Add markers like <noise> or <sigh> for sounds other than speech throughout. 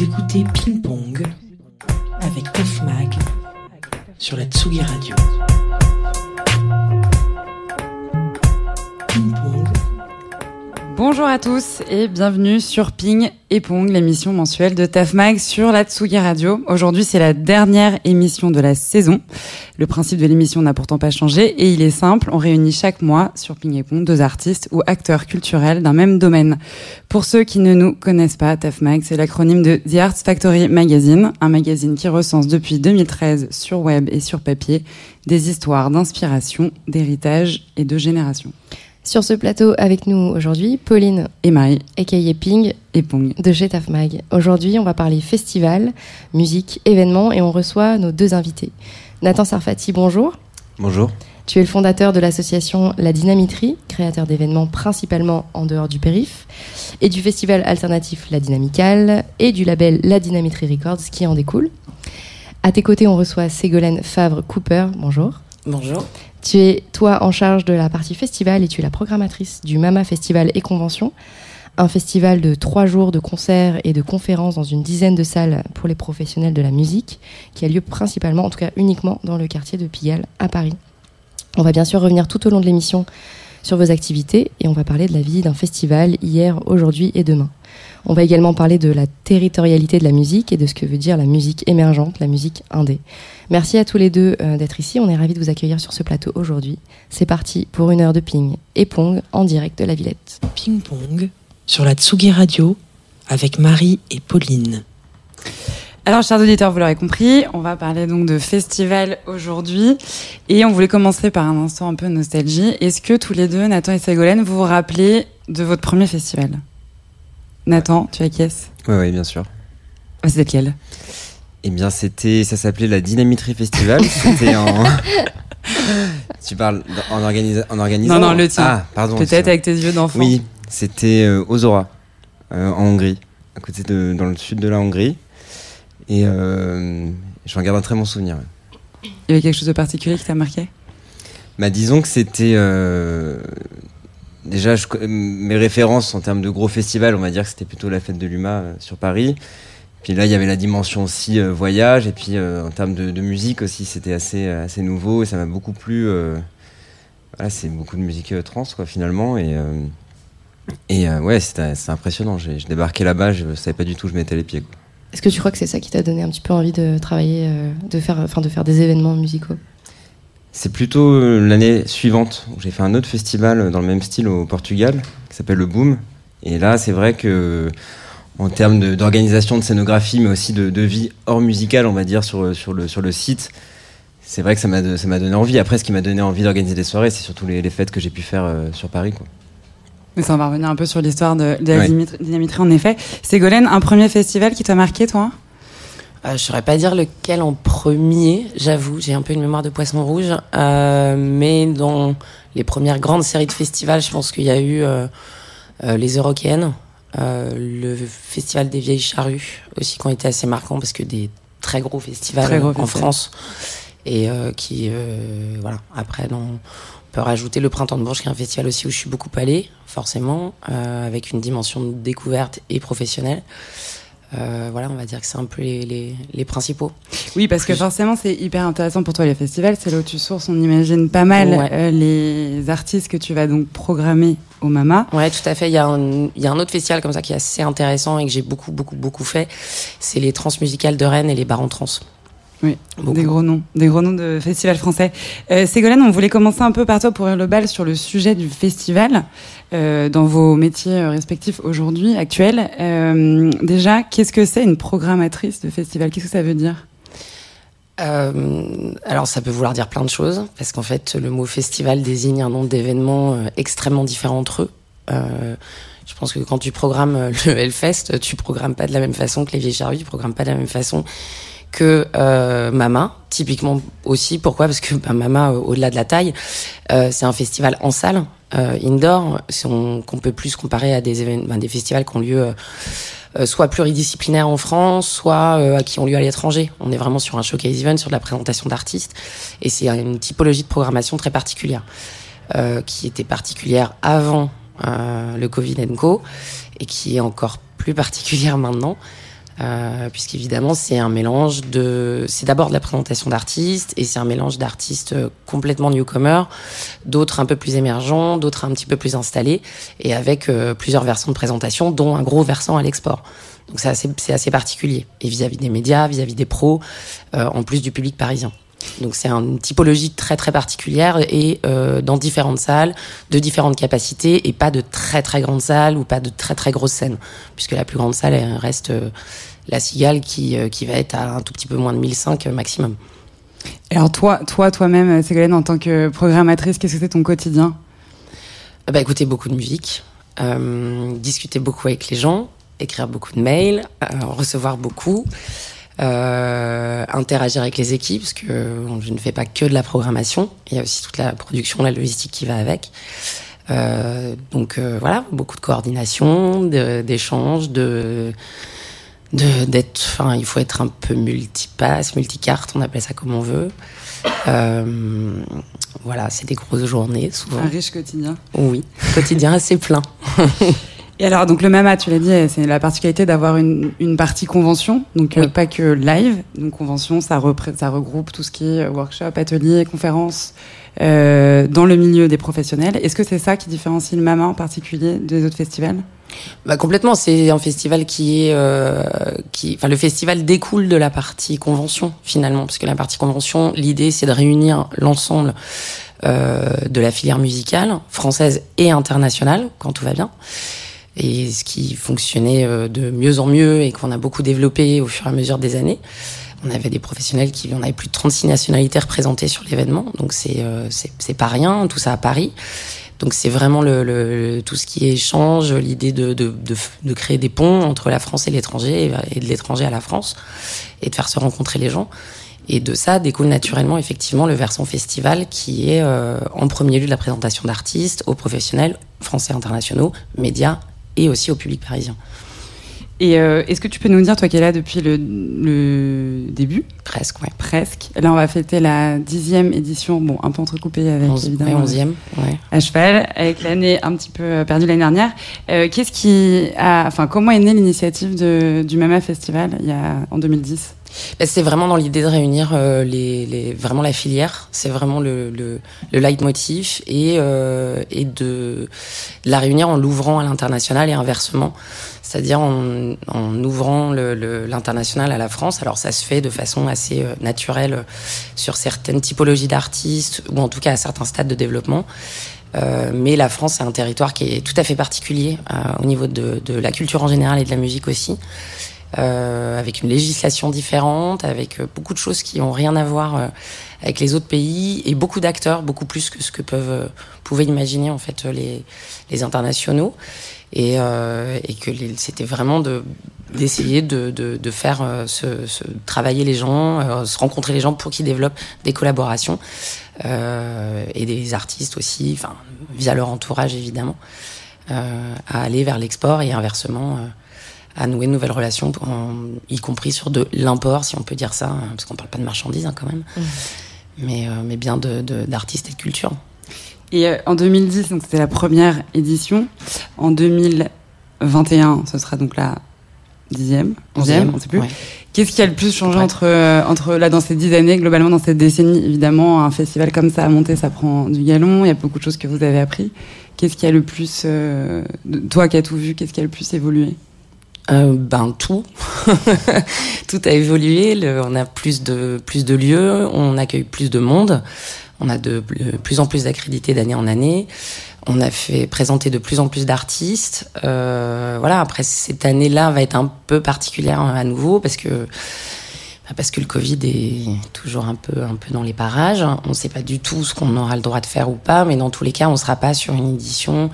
Vous écoutez Ping Pong avec Tef Mag sur la Tsugi Radio. Bonjour à tous et bienvenue sur Ping et Pong, l'émission mensuelle de TAFMAG sur la Tsugi Radio. Aujourd'hui, c'est la dernière émission de la saison. Le principe de l'émission n'a pourtant pas changé et il est simple. On réunit chaque mois sur Ping et Pong deux artistes ou acteurs culturels d'un même domaine. Pour ceux qui ne nous connaissent pas, TAFMAG, c'est l'acronyme de The Arts Factory Magazine, un magazine qui recense depuis 2013 sur web et sur papier des histoires d'inspiration, d'héritage et de génération. Sur ce plateau avec nous aujourd'hui, Pauline Et Marie aka Ping et Pong. de chez Tafmag. Aujourd'hui, on va parler festival, musique, événements et on reçoit nos deux invités. Nathan Sarfati, bonjour. Bonjour. Tu es le fondateur de l'association La Dynamiterie, créateur d'événements principalement en dehors du périph, et du festival alternatif La Dynamicale et du label La Dynamiterie Records qui en découle. À tes côtés, on reçoit Ségolène Favre-Cooper. Bonjour. Bonjour. Tu es, toi, en charge de la partie festival et tu es la programmatrice du Mama Festival et Convention, un festival de trois jours de concerts et de conférences dans une dizaine de salles pour les professionnels de la musique, qui a lieu principalement, en tout cas uniquement, dans le quartier de Pigalle, à Paris. On va bien sûr revenir tout au long de l'émission sur vos activités et on va parler de la vie d'un festival hier, aujourd'hui et demain. On va également parler de la territorialité de la musique et de ce que veut dire la musique émergente, la musique indé. Merci à tous les deux euh, d'être ici. On est ravis de vous accueillir sur ce plateau aujourd'hui. C'est parti pour une heure de ping et pong en direct de la Villette. Ping Pong sur la Tsugi Radio avec Marie et Pauline. Alors, chers auditeurs, vous l'aurez compris, on va parler donc de festival aujourd'hui. Et on voulait commencer par un instant un peu de nostalgie. Est-ce que tous les deux, Nathan et Ségolène, vous vous rappelez de votre premier festival? Nathan, tu acquiesces Oui, oui, bien sûr. Ah, C'était lequel? Eh bien, c'était, ça s'appelait la Dynamiterie Festival. c'était en. <laughs> tu parles en, organisa- en organisant Non, non, le tien. Ah, pardon. Peut-être avec tes yeux d'enfant. Oui, c'était euh, Ozora, euh, en Hongrie, à côté de, dans le sud de la Hongrie. Et euh, j'en garde un très bon souvenir. Il y avait quelque chose de particulier qui t'a marqué? Bah, disons que c'était. Déjà, mes références en termes de gros festivals, on va dire que c'était plutôt la fête de l'UMA euh, sur Paris. Puis là, il y avait la dimension aussi euh, voyage. Et puis euh, en termes de, musique aussi, c'était assez, assez nouveau. Et ça m'a beaucoup plu. c'est beaucoup de musique trans, quoi, finalement. Et, et ouais, c'était impressionnant. J'ai je débarquais là-bas, je savais pas du tout où je mettais les pieds. Est-ce que tu crois que c'est ça qui t'a donné un petit peu envie de travailler, de faire, de faire des événements musicaux? C'est plutôt euh, l'année suivante où j'ai fait un autre festival euh, dans le même style au Portugal qui s'appelle le Boom. Et là, c'est vrai que en termes d'organisation, de, scénographie, mais aussi de, de vie hors musicale, on va dire sur, euh, sur, le, sur le site, c'est vrai que ça m'a donné envie. Après, ce qui m'a donné envie d'organiser des soirées, c'est surtout les, les fêtes que j'ai pu faire euh, sur Paris. Quoi. Mais ça, on va revenir un peu sur l'histoire de, de la Ouais. en effet. Ségolène, un premier festival qui t'a marqué, toi? Euh, je saurais pas dire lequel en premier, j'avoue, j'ai un peu une mémoire de poisson rouge, euh, mais dans les premières grandes séries de festivals, je pense qu'il y a eu euh, euh, les Eurocaines, euh, le festival des vieilles charrues aussi qui ont été assez marquants parce que des très gros festivals Très gros en. France et euh, qui euh, voilà. Après dans- on peut rajouter le printemps de Bourges qui est un festival aussi où je suis beaucoup allée forcément euh, avec une dimension de découverte et professionnelle euh, voilà, on va dire que c'est un peu les, les, les principaux. Oui, parce que forcément, c'est hyper intéressant pour toi les festivals. C'est là où tu sources, on imagine pas mal Ouais. euh, les artistes que tu vas donc programmer au Mama. Ouais, tout à fait. Il y, a un, il y a un autre festival comme ça qui est assez intéressant et que j'ai beaucoup, beaucoup, beaucoup fait. C'est les transmusicales de Rennes et les barons trans. Oui, Beaucoup. des gros noms, des gros noms de festivals français. Euh, Ségolène, on voulait commencer un peu par toi pour ouvrir le bal sur le sujet du festival euh, dans vos métiers euh, respectifs aujourd'hui, actuels. Euh, déjà, qu'est-ce que c'est une programmatrice de festival? Qu'est-ce que ça veut dire? Euh, alors, ça peut vouloir dire plein de choses, parce qu'en fait, le mot festival désigne un nombre d'événements extrêmement différents entre eux. Euh, je pense que quand tu programmes le Hellfest, tu programmes pas de la même façon que les Vieilles Charrues, tu programmes pas de la même façon que euh, Mama, typiquement aussi. Pourquoi? Parce que bah, Mama, euh, au-delà de la taille, euh, c'est un festival en salle, euh, indoor, si on- qu'on peut plus comparer à des, événements, des festivals qui ont lieu euh, euh, soit pluridisciplinaires en France, soit qui ont lieu à l'étranger. On est vraiment sur un showcase event, sur de la présentation d'artistes, et c'est une typologie de programmation très particulière, qui était particulière avant le Covid Co, et qui est encore plus particulière maintenant. Euh, puisqu'évidemment c'est un mélange de, c'est d'abord de la présentation d'artistes et c'est un mélange d'artistes complètement newcomers, d'autres un peu plus émergents, d'autres un petit peu plus installés et avec euh, plusieurs versants de présentation, dont un gros versant à l'export. Donc c'est assez, assez particulier et vis-à-vis des médias, vis-à-vis des pros, euh, en plus du public parisien. Donc c'est une typologie très très particulière et euh, dans différentes salles, de différentes capacités et pas de très très grandes salles ou pas de très très grosses scènes, puisque la plus grande salle elle reste euh, la Cigale qui, euh, qui va être à un tout petit peu moins de 1005 maximum. Alors toi, toi, toi-même, Ségolène, en tant que programmatrice, qu'est-ce que c'est ton quotidien? Bah écouter beaucoup de musique, discuter beaucoup avec les gens, écrire beaucoup de mails, recevoir beaucoup. Euh, interagir avec les équipes, parce que je ne fais pas que de la programmation, il y a aussi toute la production, la logistique qui va avec. Euh, donc euh, voilà, beaucoup de coordination, d'échanges, de d'être, enfin, il faut être un peu multipasse, multicarte, on appelle ça comme on veut. Euh, voilà, c'est des grosses journées souvent. Un riche quotidien. Oui, quotidien assez plein. <laughs> Et alors, donc le MAMA, tu l'as dit, c'est la particularité d'avoir une, une, partie convention, donc euh, pas que live. Donc convention, ça, ça regroupe tout ce qui est workshop, atelier, conférences euh, dans le milieu des professionnels. Est-ce que c'est ça qui différencie le MAMA en particulier des autres festivals? Bah complètement, c'est un festival qui est, euh, qui, enfin le festival découle de la partie convention finalement, parce que la partie convention, l'idée c'est de réunir l'ensemble euh, de la filière musicale française et internationale quand tout va bien et ce qui fonctionnait euh, de mieux en mieux et qu'on a beaucoup développé au fur et à mesure des années. On avait des professionnels qui, on avait plus de 36 nationalités représentées sur l'événement, donc c'est euh, c'est pas rien, tout ça à Paris. Donc c'est vraiment le, tout ce qui échange, l'idée de, de, de, de, créer des ponts entre la France et l'étranger et de l'étranger à la France et de faire se rencontrer les gens. Et de ça découle naturellement effectivement le versant festival qui est euh, en premier lieu de la présentation d'artistes aux professionnels français internationaux, médias et aussi au public parisien. Et euh, est-ce que tu peux nous dire, toi qui es là depuis le, le début? Presque, ouais. Presque. Là, on va fêter la dixième édition, bon, un peu entrecoupée avec Onze, évidemment. Onzième, ouais. À cheval, avec l'année un petit peu euh, perdue l'année dernière. Euh, Qu'est-ce qui a, enfin, comment est née l'initiative du Mama Festival il y a, en 2010 bah, c'est vraiment dans l'idée de réunir euh, les, les, vraiment la filière. C'est vraiment le, le, le leitmotiv et, euh, et de, la réunir en l'ouvrant à l'international et inversement. C'est-à-dire en, en ouvrant l'international à la France. Alors ça se fait de façon assez euh, naturelle sur certaines typologies d'artistes ou en tout cas à certains stades de développement. Euh, mais la France, c'est un territoire qui est tout à fait particulier euh, au niveau de, de, la culture en général et de la musique aussi euh, avec une législation différente, avec euh, beaucoup de choses qui ont rien à voir euh, avec les autres pays et beaucoup d'acteurs, beaucoup plus que ce que peuvent euh, pouvaient imaginer en fait les, les internationaux. Et, et que c'était vraiment de d'essayer de, de, de, faire se, se, travailler les gens, se rencontrer les gens pour qu'ils développent des collaborations et des artistes aussi, enfin via leur entourage évidemment, à aller vers l'export et inversement à nouer de nouvelles relations, y compris sur de l'import, si on peut dire ça, hein, parce qu'on parle pas de marchandises hein, quand même, mmh. mais, euh, mais bien d'artistes de, et de culture. Et euh, en 2010, donc c'était la première édition. En 2021, ce sera donc la dixième, onzième, on sait plus. Ouais. Qu'est-ce qui a le plus changé entre, euh, entre là dans ces dix années, globalement dans cette décennie? Évidemment, un festival comme ça à monter, ça prend du galon. Il y a beaucoup de choses que vous avez appris. Qu'est-ce qui a le plus, euh, toi qui as tout vu, qu'est-ce qui a le plus évolué? Euh, ben tout, <laughs> tout a évolué. On a plus de lieux, on accueille plus de monde, on a de plus en plus d'accrédités d'année en année. On a fait présenter de plus en plus d'artistes. Euh, voilà. Après cette année-là va être un peu particulière à nouveau parce que bah, parce que le Covid est toujours un peu un peu dans les parages. On ne sait pas du tout ce qu'on aura le droit de faire ou pas, mais dans tous les cas, on sera pas sur une édition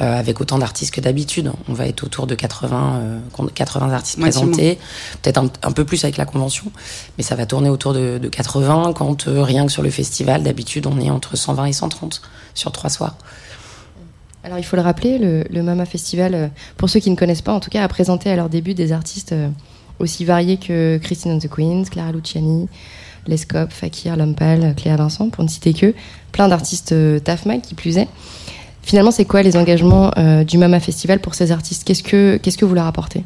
euh, avec autant d'artistes que d'habitude. On va être autour de 80, euh, 80 artistes présentés, peut-être un, un, peu plus avec la convention, mais ça va tourner autour de, de 80 quand euh, rien que sur le festival, d'habitude, on est entre 120 et 130 sur trois soirs. Alors il faut le rappeler, le, le Mama Festival, euh, pour ceux qui ne connaissent pas, en tout cas, a présenté à leur début des artistes euh, aussi variés que Christine and the Queens, Clara Luciani, Lescope, Fakir, Lompal, Cléa Vincent, pour ne citer que, plein d'artistes euh, TAFMAG qui plus est. Finalement, c'est quoi les engagements euh, du Mama Festival pour ces artistes? Qu'est-ce que qu'est-ce que vous leur apportez?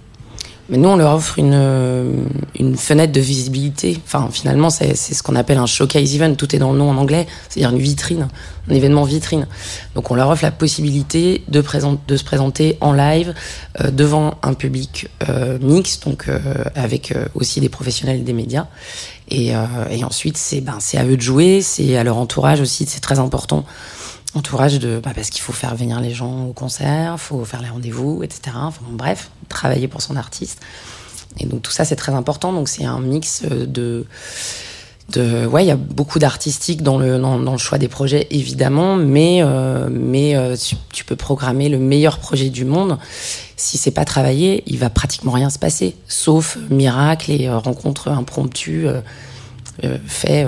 Nous, on leur offre une, euh, une fenêtre de visibilité. Enfin, finalement, c'est ce qu'on appelle un showcase event. Tout est dans le nom en anglais. C'est-à-dire une vitrine, un événement vitrine. Donc, on leur offre la possibilité de, présenter, de se présenter en live euh, devant un public euh, mixte, donc avec aussi des professionnels des médias. Et, et ensuite, c'est ben, à eux de jouer, c'est à leur entourage aussi, c'est très important entourage de bah parce qu'il faut faire venir les gens au concert, faut faire les rendez-vous, etc. Enfin bref, travailler pour son artiste. Et donc tout ça c'est très important. Donc c'est un mix euh, de de ouais il y a beaucoup d'artistique dans le dans, le choix des projets évidemment, mais euh, mais euh, tu, peux programmer le meilleur projet du monde. Si c'est pas travaillé, il va pratiquement rien se passer, sauf miracle et euh, rencontre impromptue euh, fait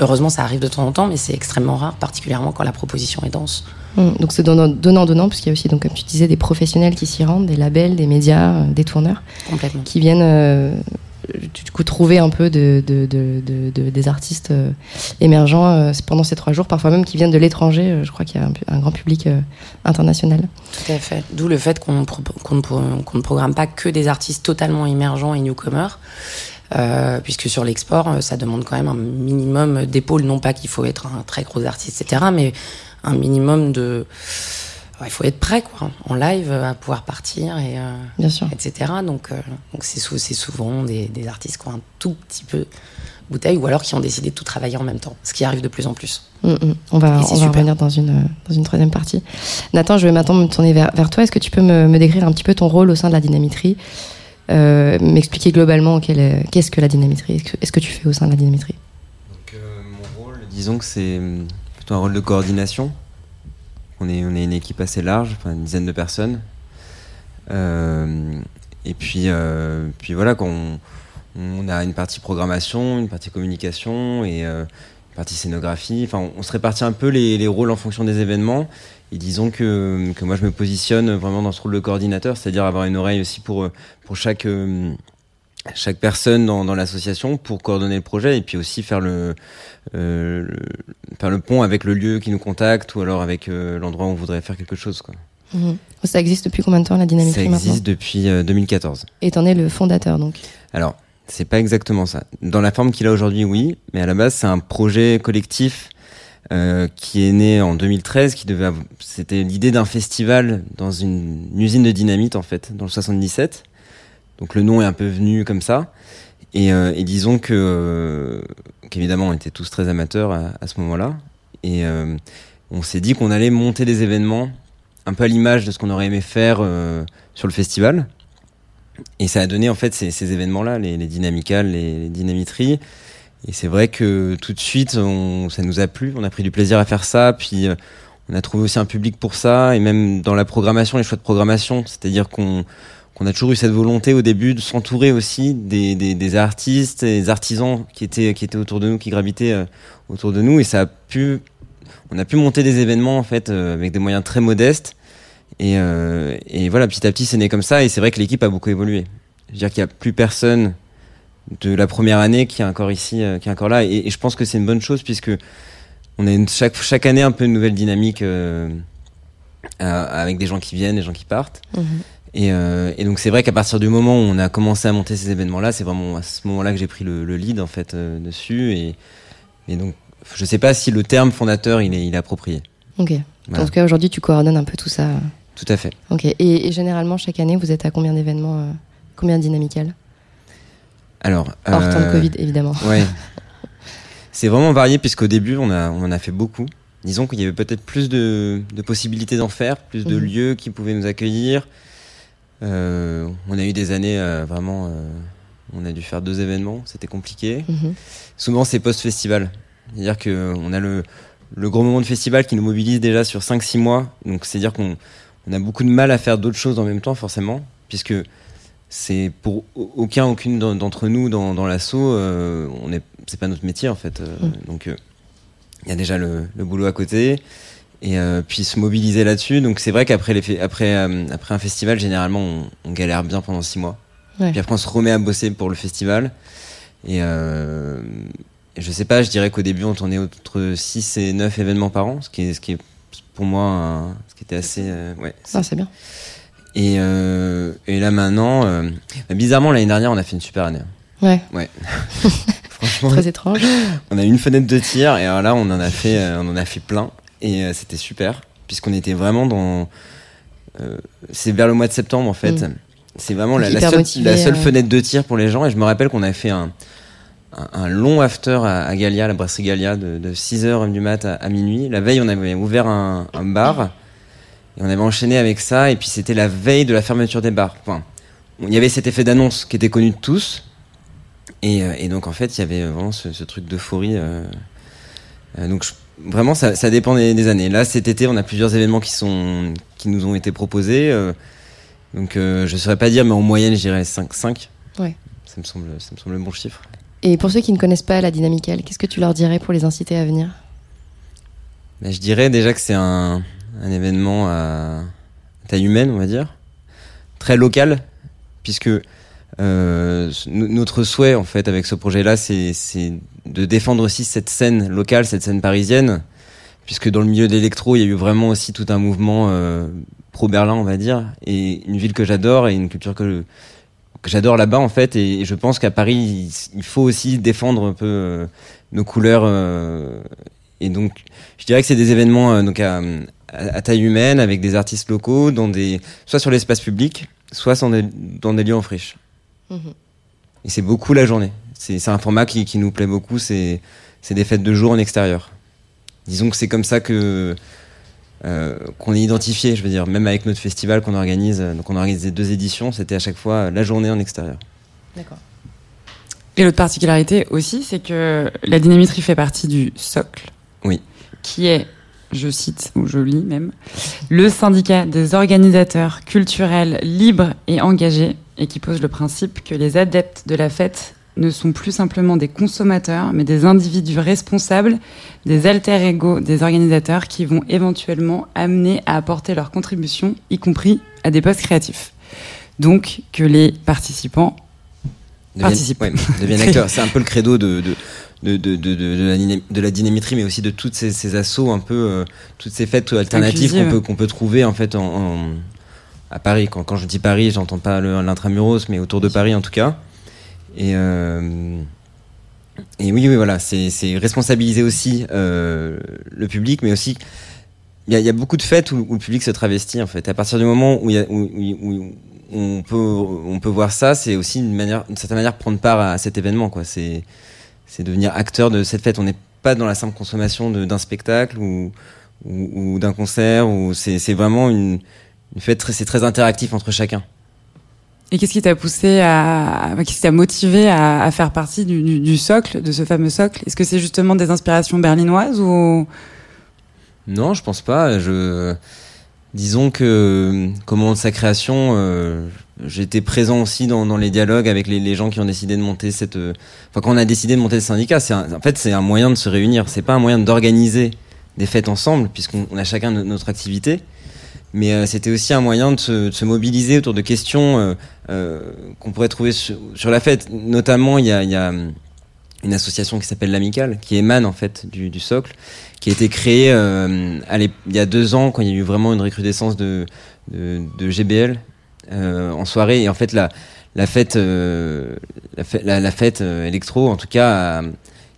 Heureusement, ça arrive de temps en temps, mais c'est extrêmement rare, particulièrement quand la proposition est dense. Mmh, donc c'est donnant, donnant, donnant, puisqu'il y a aussi, donc, comme tu disais, des professionnels qui s'y rendent, des labels, des médias, euh, des tourneurs, Complètement. qui viennent euh, du coup trouver un peu de, de, de, de des artistes euh, émergents euh, pendant ces trois jours, parfois même qui viennent de l'étranger. Je crois qu'il y a un, un grand public international. Tout à fait. D'où le fait qu'on qu ne programme pas que des artistes totalement émergents et newcomers. Euh, puisque sur l'export, euh, ça demande quand même un minimum d'épaules, non pas qu'il faut être un très gros artiste, etc., mais un minimum de... Il faut être prêt, quoi, en live, à pouvoir partir, et, euh, Bien sûr. etc. Donc, euh, donc c'est, sou souvent des, des, artistes qui ont un tout petit peu bouteille, ou alors qui ont décidé de tout travailler en même temps, ce qui arrive de plus en plus. Mmh, mmh. On va, on va revenir dans une, dans une troisième partie. Nathan, je vais maintenant me tourner vers, vers toi. Est-ce que tu peux me, me, décrire un petit peu ton rôle au sein de la dynamitrie euh, m'expliquer globalement qu'est-ce que la dynamitrie, est-ce que tu fais au sein de la dynamitrie Donc, euh, Mon rôle, disons que c'est plutôt un rôle de coordination. On est, on est une équipe assez large, une dizaine de personnes. Euh, et puis, euh, puis voilà, on, on, a une partie programmation, une partie communication et euh, une partie scénographie. Enfin, on, on se répartit un peu les, les, rôles en fonction des événements. Et disons que, que moi je me positionne vraiment dans ce rôle de coordinateur, c'est-à-dire avoir une oreille aussi pour, pour chaque, chaque personne dans, dans l'association pour coordonner le projet et puis aussi faire le, euh, le, faire le pont avec le lieu qui nous contacte ou alors avec euh, l'endroit où on voudrait faire quelque chose. Quoi. Mmh. Ça existe depuis combien de temps la dynamique Ça existe depuis euh, 2014. Et t'en es le fondateur donc Alors, c'est pas exactement ça. Dans la forme qu'il a aujourd'hui, oui, mais à la base c'est un projet collectif euh, qui est né en 2013, qui devait, c'était l'idée d'un festival dans une, usine de dynamite en fait, dans le 77. Donc le nom est un peu venu comme ça. Et, euh, et disons que euh, qu'évidemment on était tous très amateurs à, ce moment-là. Et euh, on s'est dit qu'on allait monter des événements un peu à l'image de ce qu'on aurait aimé faire euh, sur le festival. Et ça a donné en fait ces, ces événements-là, les, les dynamicales, les, les dynamiteries. Et c'est vrai que tout de suite, on, ça nous a plu. On a pris du plaisir à faire ça. Puis euh, on a trouvé aussi un public pour ça. Et même dans la programmation, les choix de programmation, c'est-à-dire qu'on a toujours eu cette volonté au début de s'entourer aussi des, des, des, artistes des artisans qui étaient, qui étaient autour de nous, qui gravitaient euh, autour de nous. Et ça a pu, on a pu monter des événements en fait euh, avec des moyens très modestes. Et, euh, et voilà, petit à petit, c'est né comme ça. Et c'est vrai que l'équipe a beaucoup évolué. Je veux dire qu'il n'y a plus personne de la première année qui est encore ici, euh, qui est encore là. Et, et je pense que c'est une bonne chose puisque on a une, chaque, chaque année un peu une nouvelle dynamique euh, avec des gens qui viennent, des gens qui partent. Mmh. Et, euh, et, donc c'est vrai qu'à partir du moment où on a commencé à monter ces événements-là, c'est vraiment à ce moment-là que j'ai pris le, le, lead en fait euh, dessus. Et, et, donc je sais pas si le terme fondateur il est, il est approprié. Ok. Voilà. En tout cas aujourd'hui tu coordonnes un peu tout ça. Tout à fait. Ok. Et, et généralement chaque année vous êtes à combien d'événements, combien dynamicales? Alors. Hors temps de Covid évidemment. Ouais. <laughs> c'est vraiment varié puisqu'au début on a on en a fait beaucoup. Disons qu'il y avait peut-être plus de, de possibilités d'en faire, plus de mmh. lieux qui pouvaient nous accueillir. Euh, on a eu des années euh, vraiment. Euh, on a dû faire deux événements, c'était compliqué. Mmh. -hmm. Souvent, c'est post-festival. C'est-à-dire qu'on a le, le gros moment de festival qui nous mobilise déjà sur 5-6 mois. Donc, c'est-à-dire qu'on on a beaucoup de mal à faire d'autres choses en même temps, forcément, puisque c'est pour aucun, aucune d'entre nous dans, dans l'assaut, euh, on est, c'est pas notre métier en fait. Mmh. Donc, il y a déjà le, le boulot à côté et euh, puis se mobiliser là-dessus. Donc c'est vrai qu'après les après euh, après un festival, généralement on, on, galère bien pendant six mois. Ouais. Puis après on se remet à bosser pour le festival. Et, euh, je sais pas, je dirais qu'au début on tournait entre 6 et 9 événements par an, ce qui est, ce qui est pour moi un, ce qui était assez euh, ouais. Ah, c'est bien. Et, euh, et là maintenant, euh, bizarrement l'année dernière, on a fait une super année. Ouais. Ouais. <laughs> Franchement, Très étrange. on a eu une fenêtre de tir et alors là, on en a fait, euh, on en a fait plein et c'était super puisqu'on était vraiment dans. c'est vers le mois de septembre en fait. Mm. C'est vraiment la, seule, motivé, la seule fenêtre de tir pour les gens et je me rappelle qu'on a fait un, long after à, à Galia, la brasserie Galia, de, de 6h du mat à, à minuit. La veille, on avait ouvert un, un bar et on avait enchaîné avec ça et puis c'était la veille de la fermeture des bars. Enfin, il y avait cet effet d'annonce qui était connu de tous. Et, euh, et donc en fait, il y avait vraiment ce, ce truc d'euphorie. euh, euh, donc je- vraiment, ça, ça dépend des, des années. Là, cet été, on a plusieurs événements qui sont qui nous ont été proposés. euh, donc euh, je ne saurais pas dire, mais en moyenne, je dirais 5. 5. Ouais. Ça me semble, ça me semble un bon chiffre. Et pour ceux qui ne connaissent pas la dynamicale, qu'est-ce que tu leur dirais pour les inciter à venir? Ben, je dirais déjà que c'est un, un événement à taille humaine, on va dire, très local, puisque euh, no- notre souhait en fait avec ce projet-là, c'est de défendre aussi cette scène locale, cette scène parisienne, puisque dans le milieu d'électro, il y a eu vraiment aussi tout un mouvement euh, pro-Berlin, on va dire, et une ville que j'adore et une culture que j'adore là-bas en fait, et, je pense qu'à Paris, il, faut aussi défendre un peu euh, nos couleurs, et donc je dirais que c'est des événements donc à, à- à taille humaine avec des artistes locaux, dans des, soit sur l'espace public, soit dans des, dans des lieux en friche. Et c'est beaucoup la journée. C'est un format qui, qui nous plaît beaucoup. C'est c'est des fêtes de jour en extérieur. Disons que c'est comme ça que euh, qu'on est identifié. Je veux dire, même avec notre festival qu'on organise. euh, Donc on a organisé deux éditions. C'était à chaque fois la journée en extérieur. D'accord. Et l'autre particularité aussi, c'est que la dynamitrie fait partie du socle. Oui. Qui est, je cite, ou je lis même, le syndicat des organisateurs culturels libres et engagés, et qui pose le principe que les adeptes de la fête ne sont plus simplement des consommateurs, mais des individus responsables, des alter ego des organisateurs qui vont éventuellement amener à apporter leur contribution, y compris à des postes créatifs. Donc que les participants Deviennent- Participe. ouais, deviennent acteurs. C'est un peu le credo de, de, de, de, de, de- la, dynamitrie, mais aussi de toutes ces, ces assauts, un peu, euh, toutes ces fêtes alternatives qu'on peut, qu'on peut trouver en fait en, en- à Paris. Quand, quand je dis Paris, j'entends pas l'intramuros, mais autour de Paris en tout cas. Et, euh, et oui, oui, voilà, c'est responsabiliser aussi euh, le public, mais aussi il y, a, il y a beaucoup de fêtes où, où le public se travestit en fait. À partir du moment où, il y a, où, où- où on peut on peut voir ça, c'est aussi une manière, d'une certaine manière, prendre part à cet événement. Quoi. C'est c'est devenir acteur de cette fête. On n'est pas dans la simple consommation d'un spectacle ou ou, ou d'un concert. Ou c'est vraiment une, une fête. très- C'est très interactif entre chacun. Et qu'est-ce qui t'a poussé à, qu'est-ce qui t'a motivé à, à faire partie du, du, du socle, de ce fameux socle? Est-ce que c'est justement des inspirations berlinoises ou? Non, je pense pas. Je disons que de sa création, euh, j'étais présent aussi dans, dans les dialogues avec les, gens qui ont décidé de monter cette. euh, Enfin, quand on a décidé de monter le syndicat, c'est en fait c'est un moyen de se réunir. C'est pas un moyen d'organiser des fêtes ensemble, puisqu'on on a chacun no- notre activité. Mais euh, c'était aussi un moyen de se, de se mobiliser autour de questions euh, euh, qu'on pourrait trouver sur, sur la fête. Notamment, il y a, y a une association qui s'appelle l'Amicale, qui émane en fait du, du socle, qui a été créée euh, il y a deux ans quand il y a eu vraiment une recrudescence de, de, de GBL euh, en soirée. Et en fait, la, euh, fête, la, fête euh, électro, en tout cas,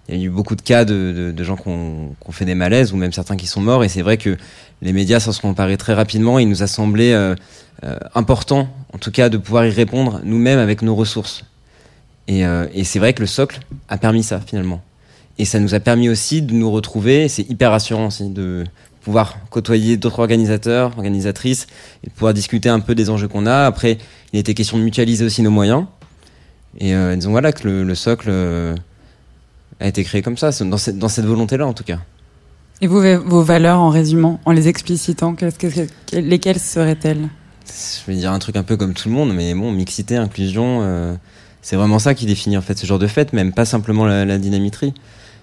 il y a eu beaucoup de cas de, gens qui ont, fait des malaises ou même certains qui sont morts. Et c'est vrai que les médias s'en sont emparés très rapidement. Il nous a semblé important, en tout cas, de pouvoir y répondre nous-mêmes avec nos ressources. Et, et c'est vrai que le socle a permis ça finalement. Et ça nous a permis aussi de nous retrouver. C'est hyper rassurant aussi de pouvoir côtoyer d'autres organisateurs, organisatrices, et de pouvoir discuter un peu des enjeux qu'on a. Après, il était question de mutualiser aussi nos moyens. Et euh, disons voilà que le, le socle euh, a été créé comme ça, dans cette, dans cette volonté-là en tout cas. Et vous, vos valeurs en résumant, en les explicitant, que- lesquelles seraient-elles? Je vais dire un truc un peu comme tout le monde, mais bon, mixité, inclusion, euh, c'est vraiment ça qui définit en fait ce genre de fête, même pas simplement la, la dynamitrie.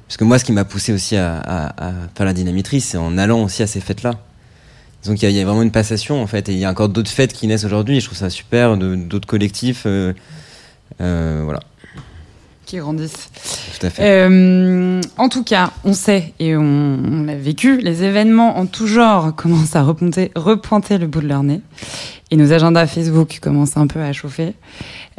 Parce que moi, ce qui m'a poussé aussi à, à- à faire la dynamitrie, c'est en allant aussi à ces fêtes-là. Donc il y, a- vraiment une passation en fait, et il y a encore d'autres fêtes qui naissent aujourd'hui. Je trouve ça super, d'autres collectifs, euh, euh, voilà. Qui grandissent. Tout à fait. Euh, en tout cas, on sait et on, on l'a vécu, les événements en tout genre commencent à repointer, repointer le bout de leur nez. Et nos agendas Facebook commencent un peu à chauffer.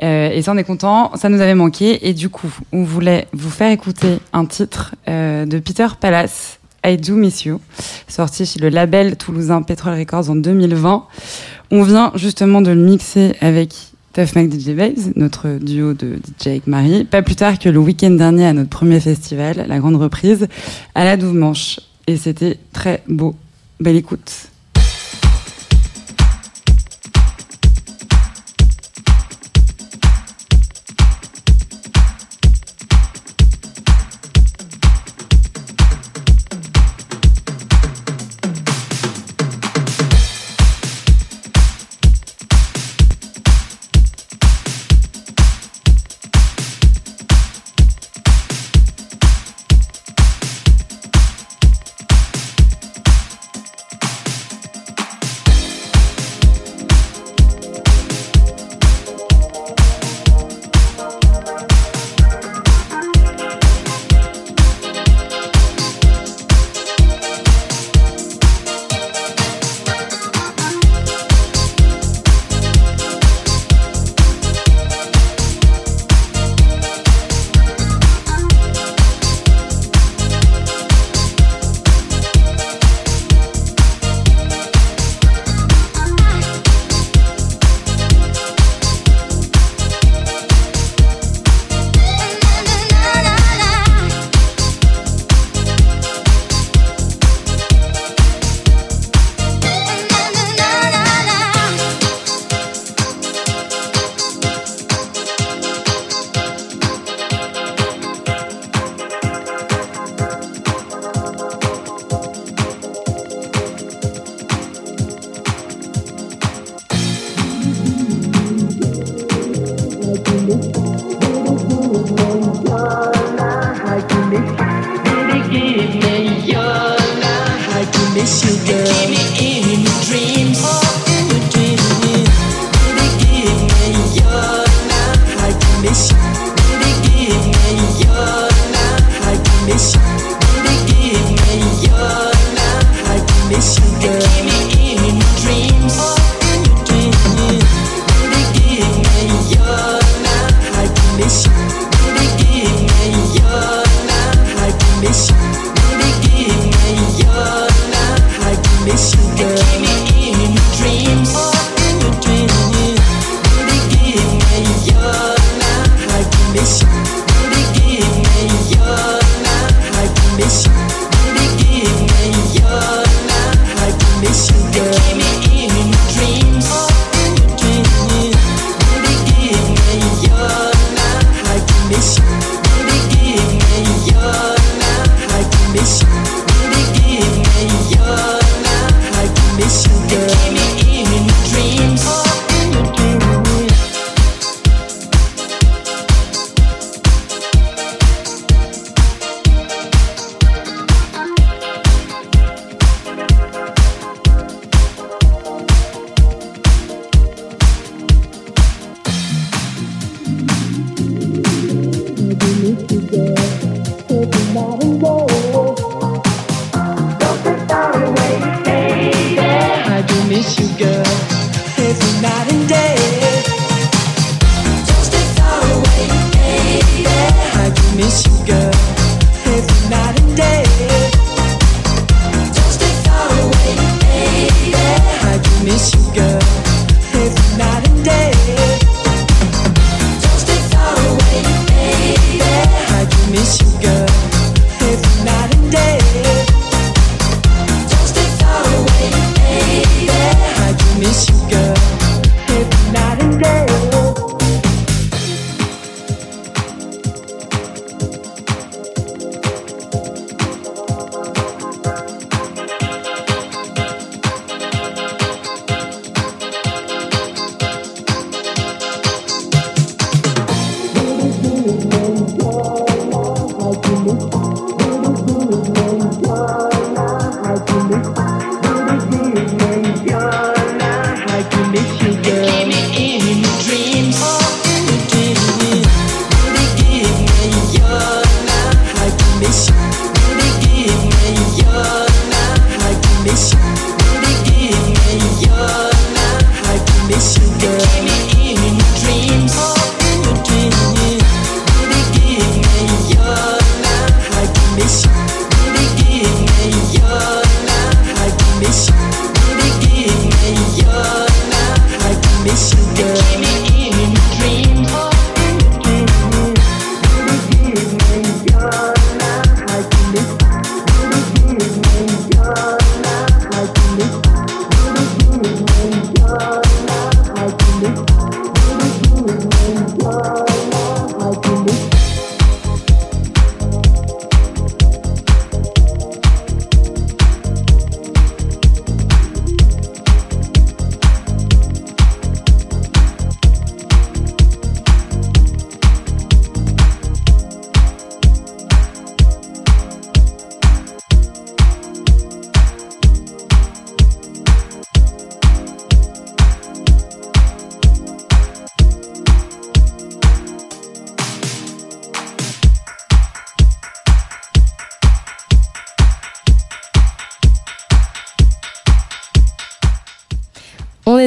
Euh, et ça, on est content. Ça nous avait manqué. Et du coup, on voulait vous faire écouter un titre euh, de Peter Palace, I Do Miss You, sorti chez le label toulousain Petrol Records en 2020. On vient justement de le mixer avec Tough Mac DJ Babes, notre duo de DJ avec Marie, pas plus tard que le week-end dernier à notre premier festival, la grande reprise, à la Douve Manche. Et c'était très beau. Belle écoute.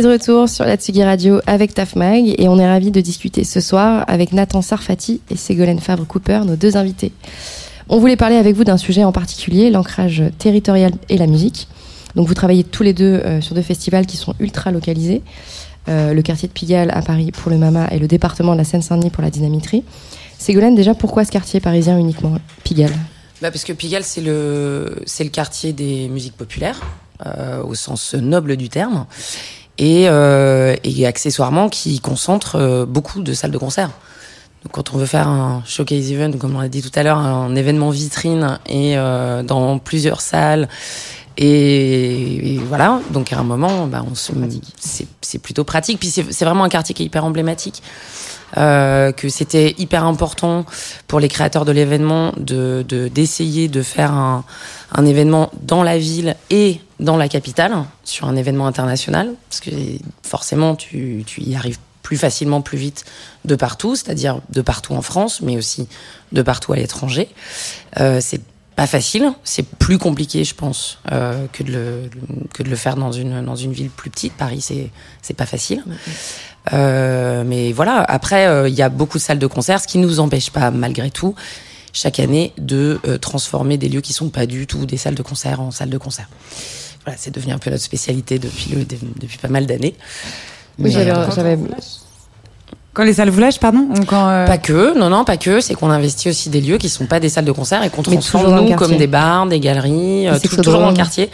Retour sur la Tsugi Radio avec Tafmag et on est ravis de discuter ce soir avec Nathan Sarfati et Ségolène Fabre-Cooper, nos deux invités. On voulait parler avec vous d'un sujet en particulier, l'ancrage territorial et la musique. Donc vous travaillez tous les deux euh, sur deux festivals qui sont ultra localisés. Euh, le quartier de Pigalle à Paris pour le Mama et le département de la Seine-Saint-Denis pour la Dynamitrie. Ségolène, déjà pourquoi ce quartier parisien uniquement Pigalle? Bah Parce que Pigalle, c'est le, c'est le quartier des musiques populaires, euh, au sens noble du terme, et, euh, et accessoirement qui concentre euh, beaucoup de salles de concert. Donc, quand on veut faire un showcase event, comme on l'a dit tout à l'heure, un événement vitrine et euh, dans plusieurs salles, et, voilà, donc à un moment, bah, on se, c'est plutôt pratique. Puis c'est vraiment un quartier qui est hyper emblématique. Euh, que c'était hyper important pour les créateurs de l'événement de d'essayer de, de, faire un, un, événement dans la ville et dans la capitale sur un événement international parce que forcément tu, tu y arrives plus facilement, plus vite de partout, c'est-à-dire de partout en France, mais aussi de partout à l'étranger. Euh, c'est pas facile, c'est plus compliqué, je pense, euh, que, de le, que de le faire dans une, dans une ville plus petite. Paris, c'est, c'est pas facile. Euh, mais voilà, après, il euh, y a beaucoup de salles de concert, ce qui ne nous empêche pas, malgré tout, chaque année, de euh, transformer des lieux qui sont pas du tout des salles de concert en salles de concert. Voilà, c'est devenu un peu notre spécialité depuis, le, depuis pas mal d'années. Oui, j'avais, j'avais, quand les salles vous lâchent, pardon ou quand euh... Pas que, non, non, pas que. C'est qu'on investit aussi des lieux qui sont pas des salles de concert et qu'on transforme nous comme des bars, des galeries, euh, tout, toujours dans le quartier.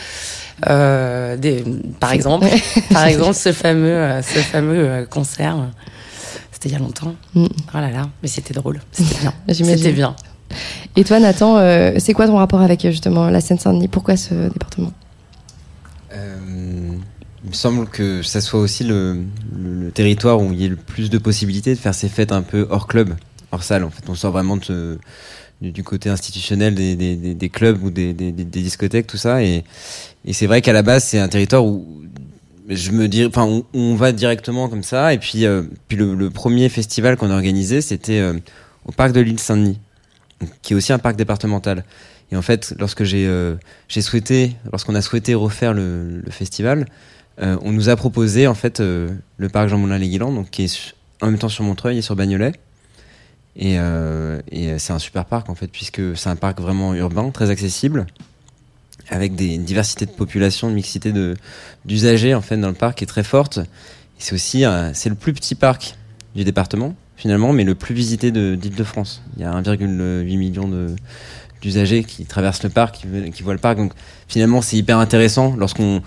Euh, des, par exemple, <laughs> par exemple, ce fameux, euh, ce fameux euh, concert. C'était il y a longtemps. Mm. Oh là là, mais c'était drôle. C'était bien. <laughs> c'était bien. Et toi, Nathan, euh, c'est quoi ton rapport avec justement la Seine-Saint-Denis? Pourquoi ce département? Il me semble que ça soit aussi le, territoire où il y a le plus de possibilités de faire ces fêtes un peu hors club, hors salle. En fait, on sort vraiment du, côté institutionnel des, clubs ou des, discothèques, tout ça. Et, c'est vrai qu'à la base, c'est un territoire où on, va directement comme ça. Et puis, euh, puis le, le, premier festival qu'on a organisé, c'était euh, au parc de l'île Saint-Denis, qui est aussi un parc départemental. Et en fait, lorsque j'ai euh, souhaité, lorsqu'on a souhaité refaire le, festival, euh, on nous a proposé en fait euh, le parc Jean Moulin les Guilans, donc qui est en même temps sur Montreuil et sur Bagnolet. Et, c'est un super parc en fait, puisque c'est un parc vraiment urbain, très accessible, avec des, une diversité de population, une mixité d'usagers en fait dans le parc qui est très forte. C'est aussi c'est le plus petit parc du département finalement, mais le plus visité d'Île-de-France. Il y a 1,8 million de d'usagers qui traversent le parc, qui, qui voient le parc. Donc finalement, c'est hyper intéressant. Lorsqu'on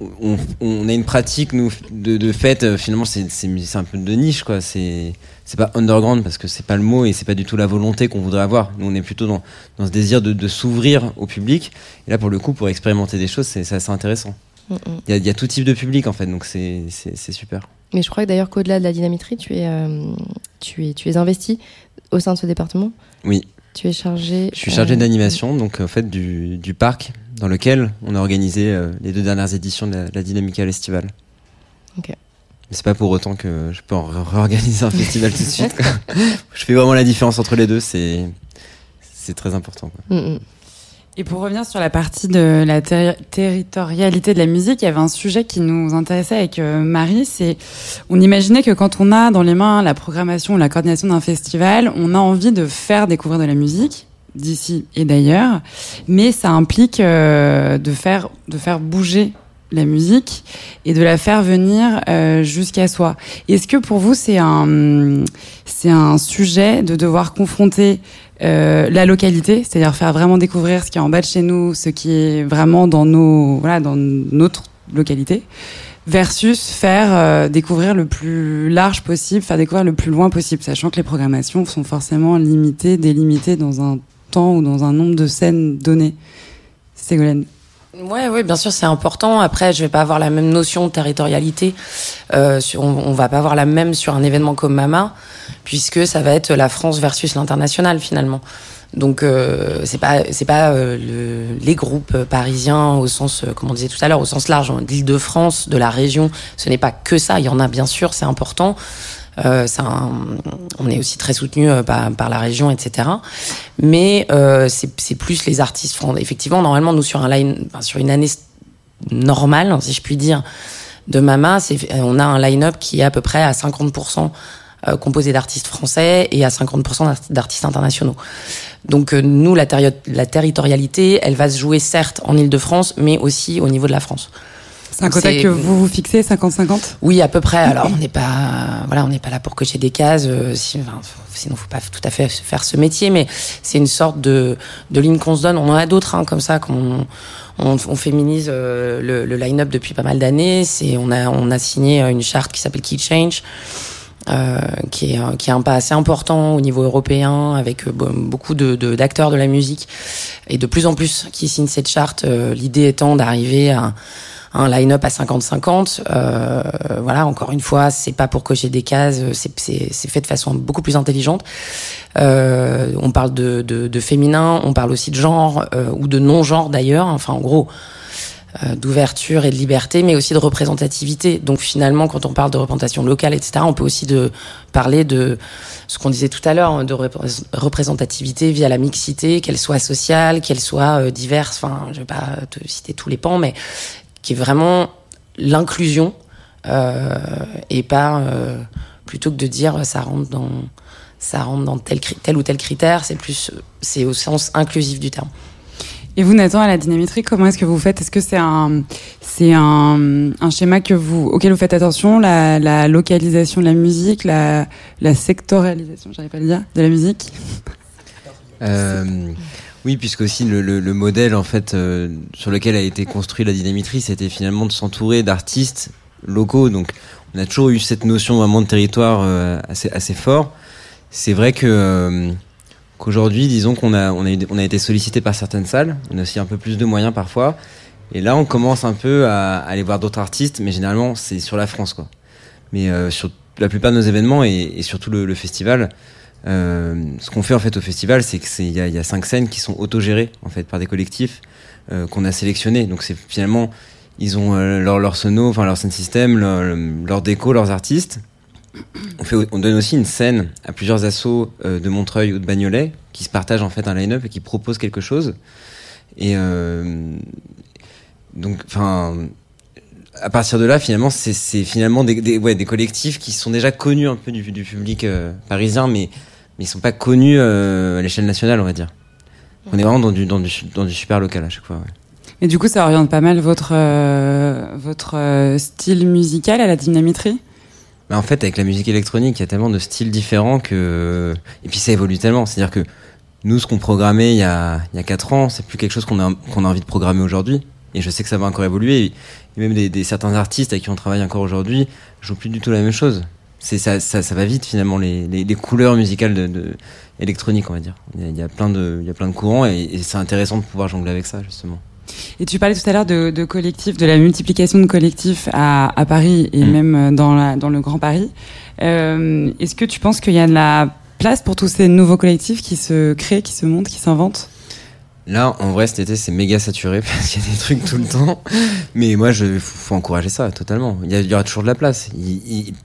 on, on, a une pratique nous de, de fête euh, finalement c'est un peu de niche quoi. C'est c'est pas underground parce que c'est pas le mot et c'est pas du tout la volonté qu'on voudrait avoir. Nous on est plutôt dans, dans ce désir de, de s'ouvrir au public. Et là pour le coup pour expérimenter des choses c'est assez intéressant. Il mm y, a, y, a, tout type de public en fait. Donc c'est super. Mais je crois que d'ailleurs qu'au-delà de la dynamitrie tu es euh, tu es tu es investi au sein de ce département? Oui tu es chargé je suis chargé euh, d'animation donc en fait du, du parc dans lequel on a organisé euh, les deux dernières éditions de la, la Dynamical Estival. Ok. C'est pas pour autant que je peux en réorganiser un festival tout de suite. Quoi. <laughs> Je fais vraiment la différence entre les deux, c'est c'est très important. Quoi. Mm -hmm. Et pour revenir sur la partie de la ter territorialité de la musique, il y avait un sujet qui nous intéressait avec euh, Marie, c'est on imaginait que quand on a dans les mains la programmation ou la coordination d'un festival, on a envie de faire découvrir de la musique d'ici et d'ailleurs, mais ça implique euh, de faire de faire bouger la musique et de la faire venir euh, jusqu'à soi. Est-ce que pour vous c'est un c'est un sujet de devoir confronter euh, la localité, c'est-à-dire faire vraiment découvrir ce qui est en bas de chez nous, ce qui est vraiment dans nos voilà dans notre localité versus faire euh, découvrir le plus large possible, faire découvrir le plus loin possible, sachant que les programmations sont forcément limitées, délimitées dans un temps ou dans un nombre de scènes données. Ségolène. Ouais, oui, bien sûr, c'est important. Après, je vais pas avoir la même notion de territorialité. Euh, on, on va pas avoir la même sur un événement comme Mama, puisque ça va être la France versus l'international finalement. Donc euh, c'est pas c'est pas euh, le, les groupes parisiens au sens euh, comme on disait tout à l'heure au sens large d'Île-de-France, de la région. Ce n'est pas que ça. Il y en a bien sûr, c'est important. Euh, on est aussi très soutenu euh, par, par, la région, etc. Mais euh, c'est plus les artistes français. Effectivement, normalement, nous sur un line, sur une année normale, si je puis dire, de Mama, c'est on a un line-up qui est à peu près à 50% euh, composé d'artistes français et à 50% d'artistes internationaux. Donc euh, nous, la, la territorialité, elle va se jouer certes en Ile-de-France, mais aussi au niveau de la France. C'est un quota que vous vous fixez 50-50 Oui, à peu près. Alors on n'est pas, voilà, on n'est pas là pour cocher des cases. Euh, si, enfin, sinon, faut pas tout à fait faire ce métier, mais c'est une sorte de, de ligne qu'on se donne. On en a d'autres hein, comme ça qu'on on, on, féminise euh, le, le line-up depuis pas mal d'années. C'est on a on a signé une charte qui s'appelle Key Change. Euh, qui, est, qui est un pas assez important au niveau européen, avec euh, beaucoup de d'acteurs de, la musique, et de plus en plus qui signent cette charte. L'idée étant d'arriver à un line-up à 50-50. Euh, voilà, encore une fois, c'est pas pour cocher des cases, c'est fait de façon beaucoup plus intelligente. Euh, on parle de, féminin, on parle aussi de genre euh, ou de non-genre d'ailleurs. Enfin, en gros, d'ouverture et de liberté, mais aussi de représentativité. Donc finalement, quand on parle de représentation locale, etc., on peut aussi parler de ce qu'on disait tout à l'heure, hein, de représentativité via la mixité, qu'elle soit sociale, qu'elle soit diverse. Enfin, je vais pas te citer tous les pans, mais qui est vraiment l'inclusion euh, et pas euh, plutôt que de dire ça rentre dans ça rentre dans tel, tel ou tel critère, c'est plus c'est au sens inclusif du terme. Et vous, Nathan, à la dynamétrie, comment est-ce que vous faites? Est-ce que c'est un, c'est un, un, schéma que vous, auquel vous faites attention, la, la localisation de la musique, la, la sectorialisation, j'arrive pas à le dire, de la musique? Euh, oui, puisque aussi le, le, le, modèle en fait euh, sur lequel a été construit la dynamitrie, c'était finalement de s'entourer d'artistes locaux. Donc, on a toujours eu cette notion vraiment de territoire euh, assez fort. C'est vrai que euh, qu'aujourd'hui, disons qu'on a on a été sollicité par certaines salles. On a aussi un peu plus de moyens parfois. Et là, on commence un peu à, aller voir d'autres artistes, mais généralement c'est sur la France. Mais sur la plupart de nos événements et, et surtout le, festival, ce qu'on fait en fait au festival, c'est que il y, a, cinq scènes qui sont autogérées en fait par des collectifs euh, qu'on a sélectionnés. Donc finalement ils ont euh, leur leur sono, enfin leur scène système, leur, déco, leurs artistes. On donne aussi une scène à plusieurs assos euh, de Montreuil ou de Bagnolet qui se partagent en fait un line-up et qui proposent quelque chose. Et donc, enfin, à partir de là, finalement, c'est finalement des, des, ouais, des collectifs qui sont déjà connus un peu du, du public parisien, mais mais ils sont pas connus euh, à l'échelle nationale, on va dire. On est vraiment dans du, dans du, dans du super local à chaque fois. Ouais. Et du coup, ça oriente pas mal votre, euh, votre euh, style musical à la dynamitrie bah En fait, avec la musique électronique, il y a tellement de styles différents que. Et puis ça évolue tellement. C'est-à-dire que nous, ce qu'on programmait il y a, il y a 4 ans, c'est plus quelque chose qu'on a, qu'on a envie de programmer aujourd'hui. Et je sais que ça va encore évoluer. Et même des, des certains artistes avec qui on travaille encore aujourd'hui jouent plus du tout la même chose. C'est ça, ça, ça, va vite finalement les, les, les couleurs musicales de, de, électroniques on va dire. Il y, a, plein de il y a plein de courants et, et c'est intéressant de pouvoir jongler avec ça justement. Et tu parlais tout à l'heure de, de collectifs de la multiplication de collectifs à, à Paris et mmh. même dans la dans le Grand Paris. Euh, est-ce que tu penses qu'il y a de la place pour tous ces nouveaux collectifs qui se créent qui se montent qui s'inventent? Là, en vrai, cet été, c'est méga saturé <laughs> parce qu'il y a des trucs tout le temps. Mais moi, je faut encourager ça totalement. Il y, aura toujours de la place.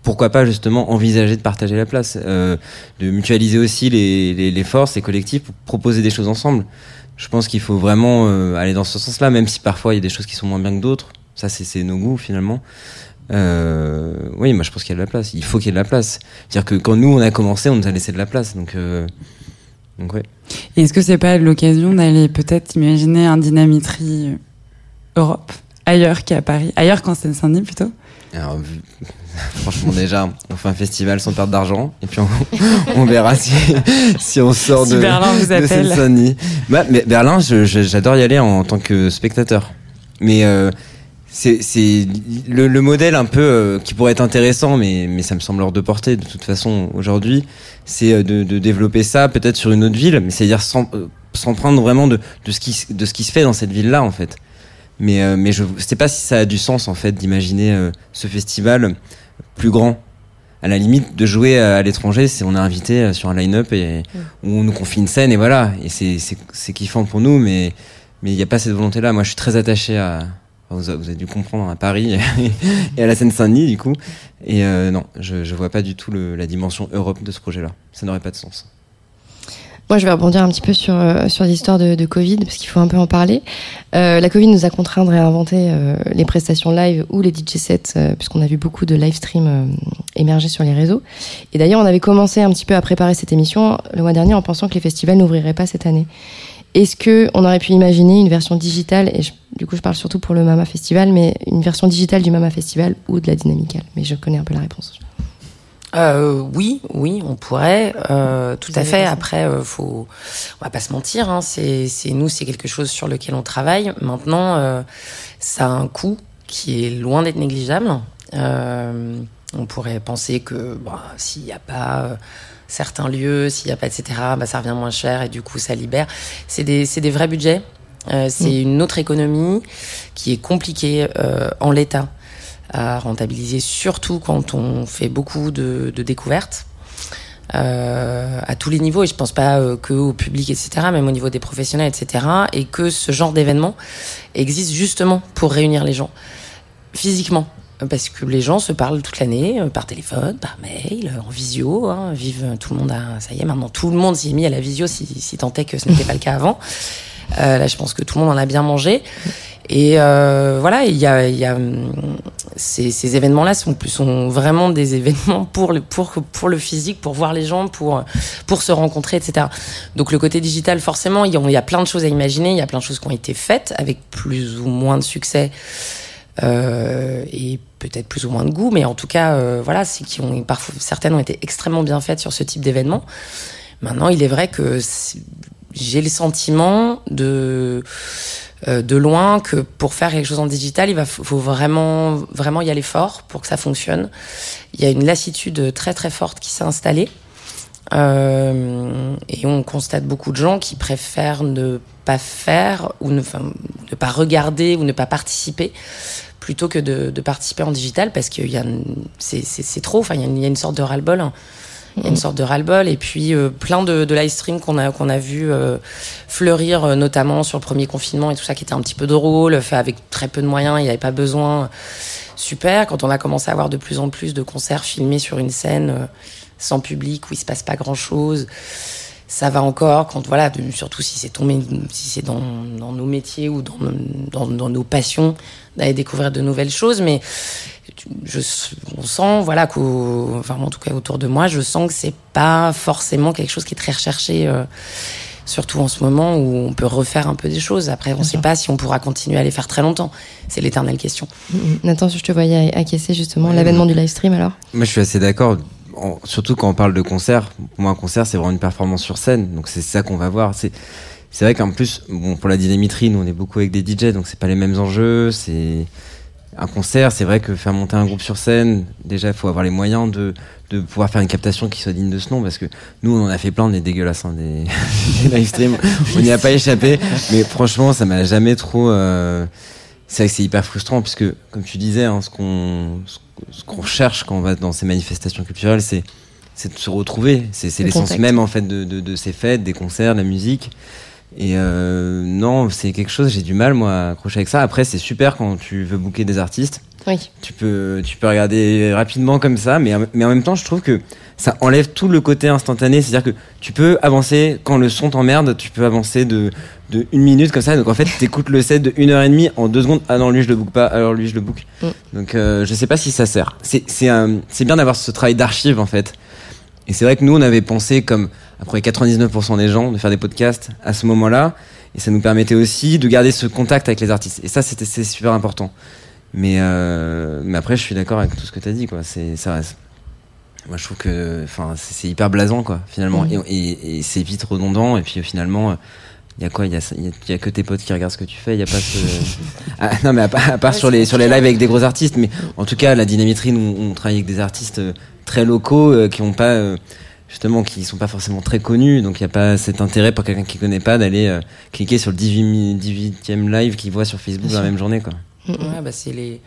Pourquoi pas justement envisager de partager la place, euh, de mutualiser aussi les, les, les, forces, les collectifs pour proposer des choses ensemble. Je pense qu'il faut vraiment euh, aller dans ce sens-là, même si parfois il y a des choses qui sont moins bien que d'autres. Ça, c'est nos goûts finalement. Euh, oui, moi je pense qu'il y a de la place. Il faut qu'il y ait de la place. C'est-à-dire que quand nous on a commencé, on nous a laissé de la place. Donc euh, donc ouais. Est-ce que c'est pas l'occasion d'aller peut-être imaginer un dynamitrie Europe ailleurs qu'à Paris, ailleurs qu'en Seine-Saint-Denis plutôt? Alors, <laughs> franchement déjà, on fait un festival sans perdre d'argent et puis on, <laughs> on verra si, si on sort si de, Berlin vous de Seine-Saint-Denis. Bah, mais Berlin, j'adore y aller en, tant que spectateur. Mais euh, c'est le, le, modèle un peu euh, qui pourrait être intéressant, mais, mais ça me semble hors de portée de toute façon aujourd'hui. C'est euh, de, de, développer ça peut-être sur une autre ville, mais c'est-à-dire sans, euh, sans prendre vraiment de, de, ce qui, de ce qui se fait dans cette ville-là en fait. Mais, euh, mais je sais pas si ça a du sens en fait d'imaginer euh, ce festival plus grand. À la limite de jouer à l'étranger, c'est on est invité sur un line-up et où on nous confie une scène et voilà. Et c'est c'est kiffant pour nous, mais mais il n'y a pas cette volonté-là. Moi, je suis très attaché à vous, avez dû comprendre à Paris <laughs> et à la Seine-Saint-Denis du coup. Et euh, non, je, je vois pas du tout la dimension Europe de ce projet-là. Ça n'aurait pas de sens. Moi, je vais rebondir un petit peu sur, euh, l'histoire de, Covid, parce qu'il faut un peu en parler. Euh, la Covid nous a contraints de réinventer les prestations live ou les DJ sets, puisqu'on a vu beaucoup de live stream euh, émerger sur les réseaux. Et d'ailleurs, on avait commencé un petit peu à préparer cette émission le mois dernier en pensant que les festivals n'ouvriraient pas cette année. Est-ce que on aurait pu imaginer une version digitale, et je- du coup je parle surtout pour le Mama Festival, mais une version digitale du Mama Festival ou de la dynamicale? Mais je connais un peu la réponse. Euh, oui, oui, on pourrait, euh, tout Vous à fait. Après, euh, faut, on va pas se mentir, hein, c'est, nous, c'est quelque chose sur lequel on travaille. Maintenant, euh, ça a un coût qui est loin d'être négligeable. On pourrait penser que bah, s'il n'y a pas certains lieux, s'il n'y a pas etc., bah, ça revient moins cher et du coup ça libère. C'est des, c'est des vrais budgets. Euh, c'est une autre économie qui est compliquée euh, en l'état à rentabiliser, surtout quand on fait beaucoup de, de découvertes. euh, à tous les niveaux, et je pense pas euh, que au public, etc., même au niveau des professionnels, etc., et que ce genre d'événement existe justement pour réunir les gens physiquement. Parce que les gens se parlent toute l'année, euh, par téléphone, par mail, euh, en visio. Hein, vive euh, tout le monde. Ça y est, maintenant tout le monde s'y est mis à la visio, si, si tant est que ce n'était pas le cas avant. Euh, là, je pense que tout le monde en a bien mangé. Et euh, voilà, il y a, y a ces, ces événements-là sont, sont vraiment des <laughs> événements pour le, pour, pour le physique, pour voir les gens, pour, pour se rencontrer, etc. Donc le côté digital, forcément, il y, a, plein de choses à imaginer, il y a plein de choses qui ont été faites avec plus ou moins de succès et peut-être plus ou moins de goût, mais en tout cas, euh, voilà, c'est qui ont parfois certaines ont été extrêmement bien faites sur ce type d'événement. Maintenant, il est vrai que j'ai le sentiment de euh, de loin que pour faire quelque chose en digital, il va faut vraiment vraiment y aller fort pour que ça fonctionne. Il y a une lassitude très très forte qui s'est installée. Euh, et on constate beaucoup de gens qui préfèrent ne pas faire ou ne, enfin, ne pas regarder ou ne pas participer plutôt que de, de participer en digital parce qu'il y a une- c'est c'est- c'est trop. Enfin il y, a une- il y a une sorte de ras-le-bol hein. il y a une sorte de ras-le-bol. Et puis euh, plein de, de live stream qu'on a qu'on a vu euh, fleurir euh, notamment sur le premier confinement et tout ça qui était un petit peu drôle fait avec très peu de moyens il n'y avait pas besoin. Super. Quand on a commencé à avoir de plus en plus de concerts filmés sur une scène euh, sans public où il se passe pas grand chose ça va encore quand voilà surtout si c'est ton mé- si c'est dans, dans nos métiers ou dans, dans, dans nos passions d'aller découvrir de nouvelles choses. Mais je, on sent voilà qu'au enfin en tout cas autour de moi je sens que c'est pas forcément quelque chose qui est très recherché euh, surtout en ce moment où on peut refaire un peu des choses. Après on sait pas si on pourra continuer à les faire très longtemps. C'est l'éternelle question. Mhm. Nathan, je te voyais acquiescer justement l'avènement du live stream alors? Moi, je suis assez d'accord. Surtout quand on parle de concert. Pour moi, un concert, c'est vraiment une performance sur scène. Donc, c'est ça qu'on va voir. C'est, vrai qu'en plus, bon, pour la dynamitrie, nous, on est beaucoup avec des DJ, donc c'est pas les mêmes enjeux. C'est un concert. C'est vrai que faire monter un groupe sur scène, déjà, il faut avoir les moyens de, de pouvoir faire une captation qui soit digne de ce nom, parce que nous, on en a fait plein, des dégueulasses, hein, des, <laughs> des live streams. On n'y a pas échappé. Mais franchement, ça m'a jamais trop, euh, c'est vrai que c'est hyper frustrant puisque, comme tu disais, hein, ce qu'on ce qu'on cherche quand on va dans ces manifestations culturelles, c'est c'est de se retrouver. C'est c'est Le l'essence même en fait de, de, de ces fêtes, des concerts, de la musique. Et euh, non, c'est quelque chose. J'ai du mal moi à accrocher avec ça. Après, c'est super quand tu veux booker des artistes. Oui. Tu peux tu peux regarder rapidement comme ça, mais en- mais en même temps, je trouve que ça enlève tout le côté instantané. C'est-à-dire que tu peux avancer quand le son t'emmerde, tu peux avancer de de une minute comme ça. Donc en fait, t'écoutes le set de une heure et demie en deux secondes. Ah non, lui je le book pas. Alors lui je le book. Mm. Donc euh, je sais pas si ça sert. C'est c'est un- c'est bien d'avoir ce travail d'archive en fait. Et c'est vrai que nous on avait pensé comme après 99% des gens de faire des podcasts à ce moment-là. Et ça nous permettait aussi de garder ce contact avec les artistes. Et ça c'était c'est super important. Mais euh, mais après je suis d'accord avec tout ce que tu as dit quoi. C'est ça. reste- Moi je trouve que enfin c'est hyper blasant quoi finalement. Mhm. Et, et, et c'est vite redondant. Et puis euh, finalement. Il y a quoi? Il y a, il y a- y a que tes potes qui regardent ce que tu fais. Il y a pas ce. <laughs> Ah, non, mais à part, à part Ouais, sur les sur les lives avec des gros artistes, mais en tout cas, la dynamitrie, nous, on travaille avec des artistes euh, très locaux euh, qui ont pas euh, justement qui sont pas forcément très connus, donc il y a pas cet intérêt pour quelqu'un qui connaît pas d'aller euh, cliquer sur le 18 mi- 18e live qu'il voit sur Facebook Bien dans la sûr. même journée quoi. Ouais, bah c'est les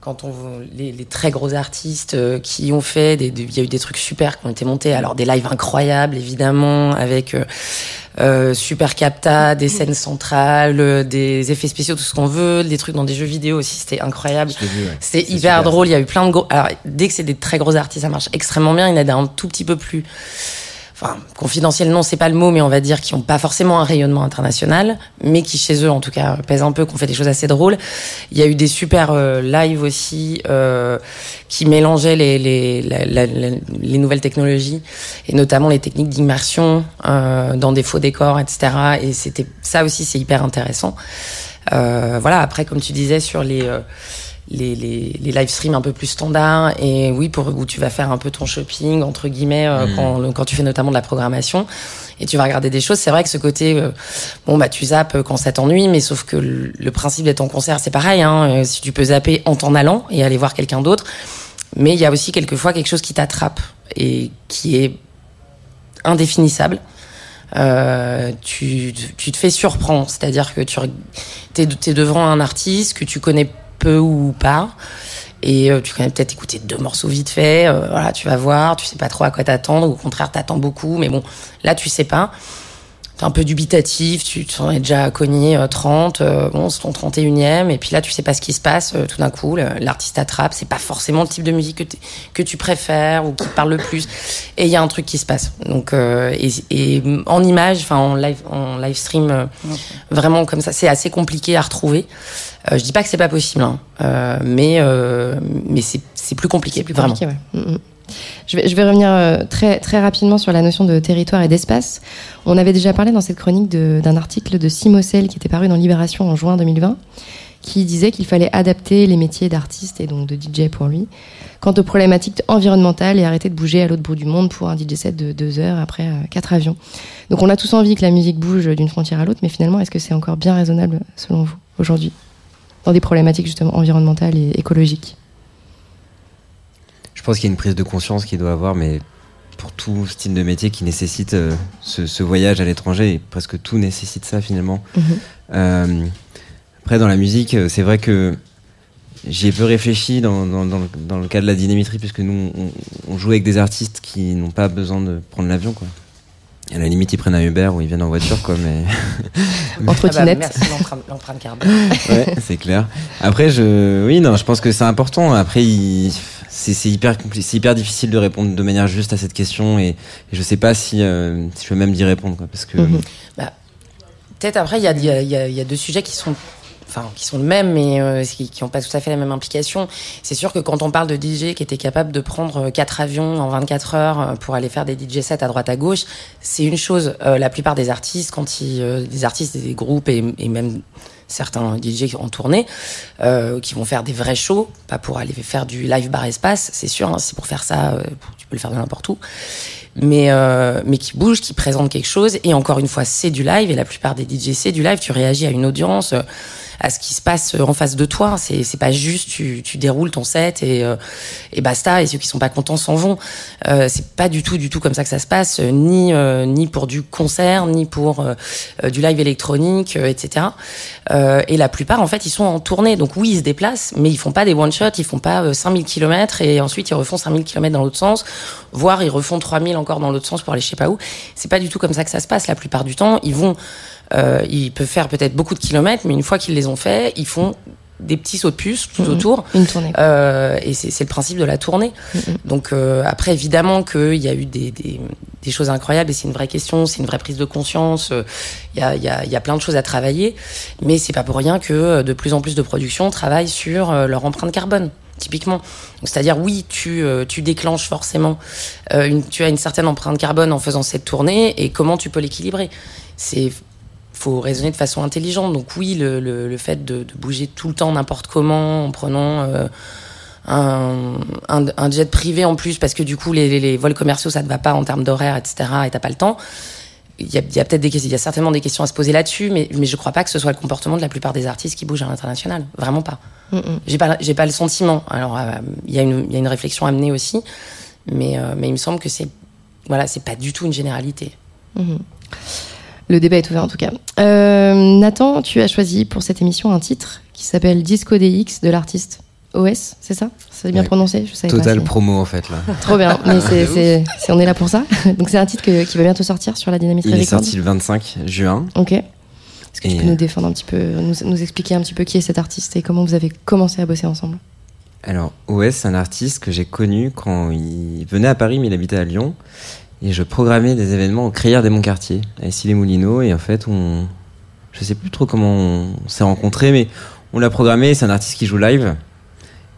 quand on les, les très gros artistes euh, qui ont fait des il y a eu des trucs super qui ont été montés alors des lives incroyables évidemment avec euh, euh, super capta des scènes centrales euh, des effets spéciaux tout ce qu'on veut des trucs dans des jeux vidéo aussi c'était incroyable ouais. c'est hyper drôle. Il y a eu plein de gros. Alors, dès que c'est des très gros artistes, ça marche extrêmement bien. Il y en a des un tout petit peu plus. Enfin confidentiels non c'est pas le mot mais on va dire qui ont pas forcément un rayonnement international mais qui chez eux en tout cas pèsent un peu qu'on fait des choses assez drôles. Il y a eu des super euh, lives aussi euh, qui mélangeaient les les, les nouvelles technologies et notamment les techniques d'immersion euh, dans des faux décors etc et c'était ça aussi c'est hyper intéressant. Euh, voilà après comme tu disais sur les euh, les, les, les live streams un peu plus standards et oui pour où tu vas faire un peu ton shopping entre guillemets euh, Mm. quand, quand tu fais notamment de la programmation et tu vas regarder des choses. C'est vrai que ce côté euh, bon bah tu zappes quand ça t'ennuie mais sauf que le, le principe d'être en concert c'est pareil hein, euh, si tu peux zapper en t'en allant et aller voir quelqu'un d'autre. Mais il y a aussi quelquefois quelque chose qui t'attrape et qui est indéfinissable. Euh, tu, tu te fais surprendre. C'est-à-dire que tu es, es devant un artiste que tu connais peu ou pas. Et euh, tu connais peut-être écouter deux morceaux vite fait euh, voilà tu vas voir tu sais pas trop à quoi t'attendre au contraire t'attends beaucoup mais bon là tu sais pas. T'es un peu dubitatif tu t'en es déjà cogné euh, 30 euh, bon c'est ton 31e et puis là tu sais pas ce qui se passe euh, tout d'un coup l'artiste attrape c'est pas forcément le type de musique que, que tu préfères ou qui te parle le plus et il y a un truc qui se passe. Donc et, et en image enfin en live en live stream vraiment comme ça c'est assez compliqué à retrouver je dis pas que c'est pas possible hein, euh, mais euh, mais c'est plus compliqué plus vraiment Compliqué, ouais. Mm, mm. Je vais, je vais revenir euh, très, très rapidement sur la notion de territoire et d'espace. On avait déjà parlé dans cette chronique d'un article de Simocel qui était paru dans Libération en juin 2020, qui disait qu'il fallait adapter les métiers d'artiste et donc de DJ pour lui quant aux problématiques environnementales et arrêter de bouger à l'autre bout du monde pour un DJ set de deux heures après euh, quatre avions. Donc on a tous envie que la musique bouge d'une frontière à l'autre, mais finalement, est-ce que c'est encore bien raisonnable selon vous aujourd'hui? Dans des problématiques justement environnementales et écologiques Je pense qu'il y a une prise de conscience qu'il doit avoir, mais pour tout style de métier qui nécessite euh, ce, ce voyage à l'étranger, et presque tout nécessite ça finalement. Mhm. Euh, après, dans la musique, euh, c'est vrai que j'y ai peu réfléchi dans, dans, dans, le, dans le cas de la dynamitrie, puisque nous, on, on joue avec des artistes qui n'ont pas besoin de prendre l'avion, quoi. À la limite, ils prennent un Uber ou ils viennent en voiture, quoi, mais. <laughs> En trottinette Ah bah, merci l'empreinte- l'empreinte carbone <laughs> ouais, c'est clair. Après, je, oui, non, je pense que c'est important. Après, il- c'est hyper hyper difficile de répondre de manière juste à cette question et, et je sais pas si, euh, si je peux même d'y répondre, quoi, parce que. Mhm. Peut-être après, il y a, il y, a, il y, a, il y a deux sujets qui sont, qui sont le même, mais euh, qui n'ont pas tout à fait la même implication. C'est sûr que quand on parle de DJ qui était capable de prendre euh, quatre avions en 24 heures euh, pour aller faire des DJ sets à droite à gauche, c'est une chose. La plupart des artistes, quand ils, des artistes, des groupes et, et même certains DJ en tournée, euh, qui vont faire des vrais shows, pas pour aller faire du live bar espace, c'est sûr. Hein, c'est pour faire ça, tu peux le faire de n'importe où mais euh, mais qui bouge, qui présente quelque chose. Et encore une fois, c'est du live. Et la plupart des DJ, c'est du live. Tu réagis à une audience, euh, à ce qui se passe en face de toi. C'est c'est pas juste tu tu déroules ton set et euh, et basta. Et ceux qui sont pas contents s'en vont. Euh, c'est pas du tout du tout comme ça que ça se passe. euh, Ni euh, ni pour du concert, ni pour euh, euh, du live électronique, euh, etc. Euh, et la plupart, en fait, ils sont en tournée. Donc oui, ils se déplacent, mais ils font pas des one shot. Ils font pas euh, 5000 km et ensuite ils refont 5000 km dans l'autre sens voire ils refont 3000 encore dans l'autre sens pour aller je sais pas où. C'est pas du tout comme ça que ça se passe. La plupart du temps, ils vont, euh, ils peuvent faire peut-être beaucoup de kilomètres, mais une fois qu'ils les ont faits, ils font des petits sauts de puce tout autour. Une tournée. Euh, et c'est c'est le principe de la tournée. Donc euh, après, évidemment qu'il y a eu des, des, des choses incroyables et c'est une vraie question, c'est une vraie prise de conscience. Il y, a, y, a, y a plein de choses à travailler, mais c'est pas pour rien que de plus en plus de productions travaillent sur leur empreinte carbone. Typiquement, c'est-à-dire oui, tu euh, déclenches forcément, euh, tu as une certaine empreinte carbone en faisant cette tournée et comment tu peux l'équilibrer. C'est faut raisonner de façon intelligente. Donc oui, le, fait de, bouger tout le temps n'importe comment en prenant euh, un, jet privé en plus parce que du coup les, vols commerciaux ça ne va pas en termes d'horaire etc et t'as pas le temps. Il y a, peut-être des il y a certainement des questions à se poser là-dessus, mais, mais je crois pas que ce soit le comportement de la plupart des artistes qui bougent à l'international. Vraiment pas. Mm, mm. J'ai pas, j'ai pas le sentiment. Alors, euh, il y a une, il y a une réflexion à mener aussi, mais, euh, mais il me semble que c'est, voilà, c'est pas du tout une généralité. Mhm. Le débat est ouvert en tout cas. Euh, Nathan, tu as choisi pour cette émission un titre qui s'appelle Disco DX de l'artiste OS, c'est ça? C'est bien Ouais. prononcé? Je savais Total pas. promo en fait là. <laughs> Trop bien, mais c'est, <laughs> c'est- c'est- on est là pour ça. <laughs> Donc c'est un titre que- qui va bientôt sortir sur la Dynamic Il est sorti le 25 juin. Ok. Est-ce que tu Et, peux nous défendre un petit peu, nous, nous expliquer un petit peu qui est cet artiste et comment vous avez commencé à bosser ensemble? Alors, OS, c'est un artiste que j'ai connu quand il venait à Paris, mais il habitait à Lyon. Et je programmais des événements au Crière des Monts-Cartier, à Issy-les-Moulineaux. Et en fait, on, je sais plus trop comment on, s'est rencontrés, mais on l'a programmé. C'est un artiste qui joue live.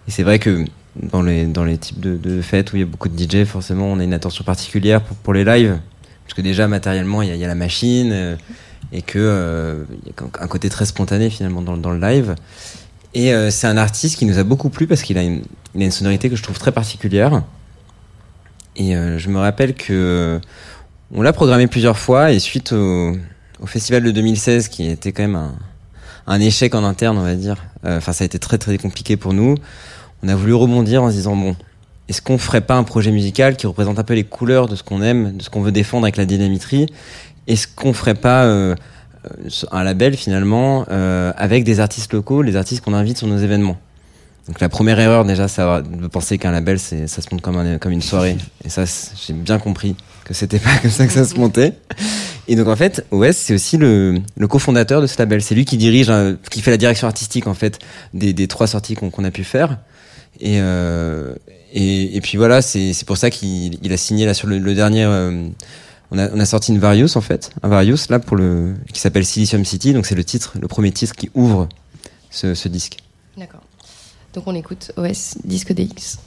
Et c'est vrai que dans les, dans les types de, fêtes où il y a beaucoup de DJ, forcément, on a une attention particulière pour, pour les lives. Parce que déjà, matériellement, il y a, la machine euh, et que euh, y a un côté très spontané finalement dans, dans le live. Et euh, c'est un artiste qui nous a beaucoup plu parce qu'il a, a une sonorité que je trouve très particulière. Et je me rappelle que on l'a programmé plusieurs fois et suite au, au, festival de 2016 qui était quand même un, un échec en interne, on va dire. Enfin, ça a été très très compliqué pour nous on a voulu rebondir en se disant bon, est-ce qu'on ferait pas un projet musical qui représente un peu les couleurs de ce qu'on aime, de ce qu'on veut défendre avec la dynamitrie Est-ce qu'on ferait pas euh, un label finalement euh, avec des artistes locaux, les artistes qu'on invite sur nos événements? Donc la première erreur déjà, c'est de penser qu'un label, ça se monte comme, une soirée. Et ça, j'ai bien compris que c'était pas comme ça que ça se montait. Et donc en fait, OS, c'est aussi le, cofondateur de ce label. C'est lui qui dirige, qui fait la direction artistique en fait des, trois sorties qu'on a pu faire. Et, euh, puis voilà, c'est pour ça qu'il il a signé là sur le, dernier. Euh, on, a, sorti une Varius en fait, un Varius là pour le qui s'appelle Silicium City. Donc c'est le titre, le premier titre qui ouvre ce, ce disque. D'accord. Donc on écoute OS Disque DX.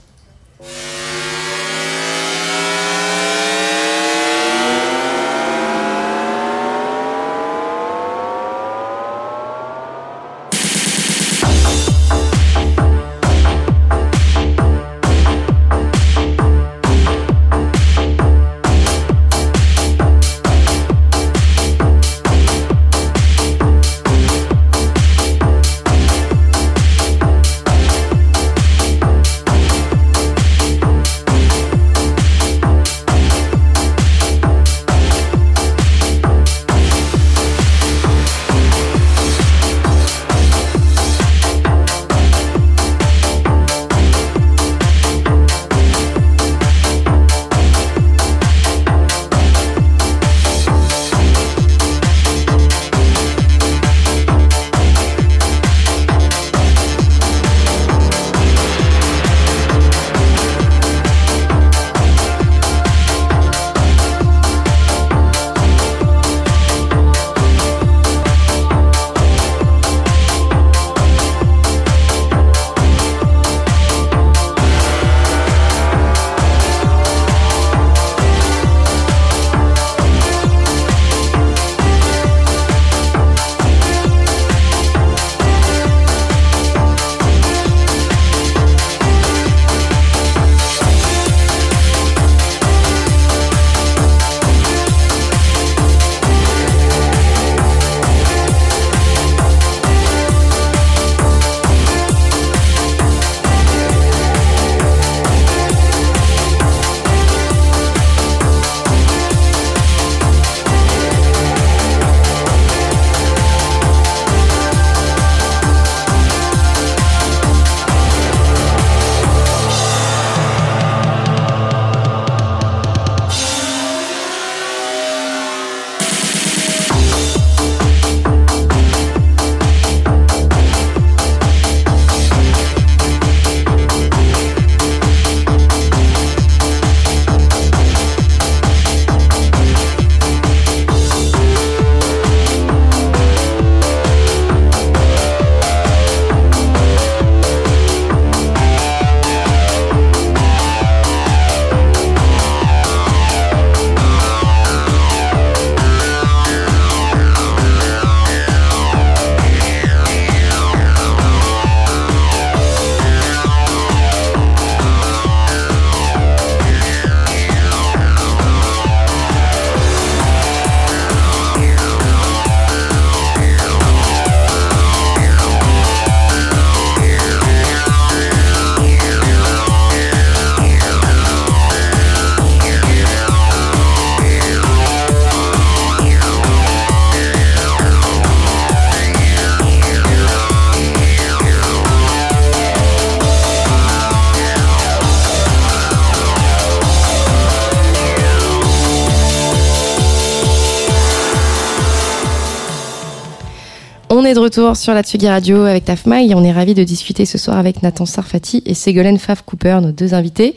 Retour sur la Tsugi Radio avec Tafma et on est ravis de discuter ce soir avec Nathan Sarfati et Ségolène Faf Cooper, nos deux invités.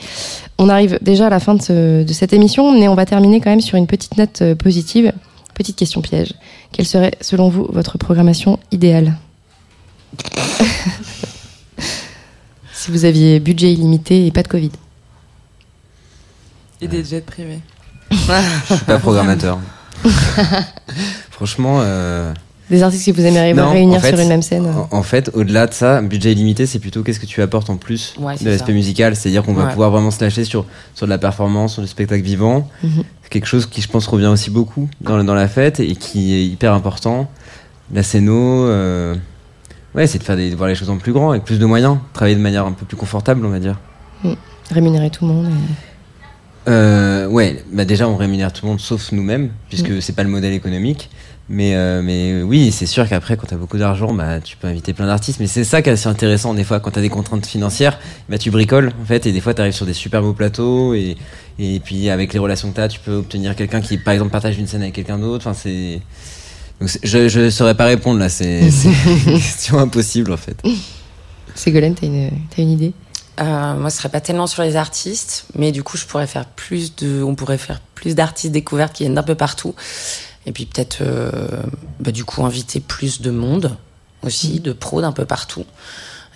On arrive déjà à la fin de, de, cette émission, mais on va terminer quand même sur une petite note euh, positive. Petite question piège. Quelle serait, selon vous, votre programmation idéale <laughs> Si vous aviez budget illimité et pas de Covid. Et des jets privés. <laughs> Je suis pas programmateur. <laughs> Franchement. Euh... Des artistes que vous aimeriez réunir sur une même scène En, en fait, au-delà de ça, budget illimité, c'est plutôt qu'est-ce que tu apportes en plus Ouais, de l'aspect musical. C'est-à-dire qu'on va Ouais. pouvoir vraiment se lâcher sur, sur de la performance, sur du spectacle vivant. Mhm. C'est quelque chose qui, je pense, revient aussi beaucoup dans, dans la fête et qui est hyper important. La scéno, euh, ouais, c'est de faire des, de voir les choses en plus grand, avec plus de moyens. Travailler de manière un peu plus confortable, on va dire. Rémunérer tout le monde. et- Euh, ouais, bah déjà on rémunère tout le monde sauf nous-mêmes, puisque Mm. c'est pas le modèle économique. Mais, euh, mais oui, c'est sûr qu'après, quand t'as beaucoup d'argent, bah, tu peux inviter plein d'artistes. Mais c'est ça qui est assez intéressant, des fois, quand t'as des contraintes financières, bah, tu bricoles, en fait, et des fois, t'arrives sur des super beaux plateaux, et, et puis avec les relations que t'as, tu peux obtenir quelqu'un qui, par exemple, partage une scène avec quelqu'un d'autre. Enfin, c'est. Donc, c'est- je, je saurais pas répondre là, c'est <laughs> c'est une question impossible en fait. Ségolène, t'as une, t'as une idée? Euh, moi, ce serait pas tellement sur les artistes, mais du coup, je pourrais faire plus de, on pourrait faire plus d'artistes découvertes qui viennent d'un peu partout, et puis peut-être, euh, bah, du coup, inviter plus de monde aussi, de pros d'un peu partout,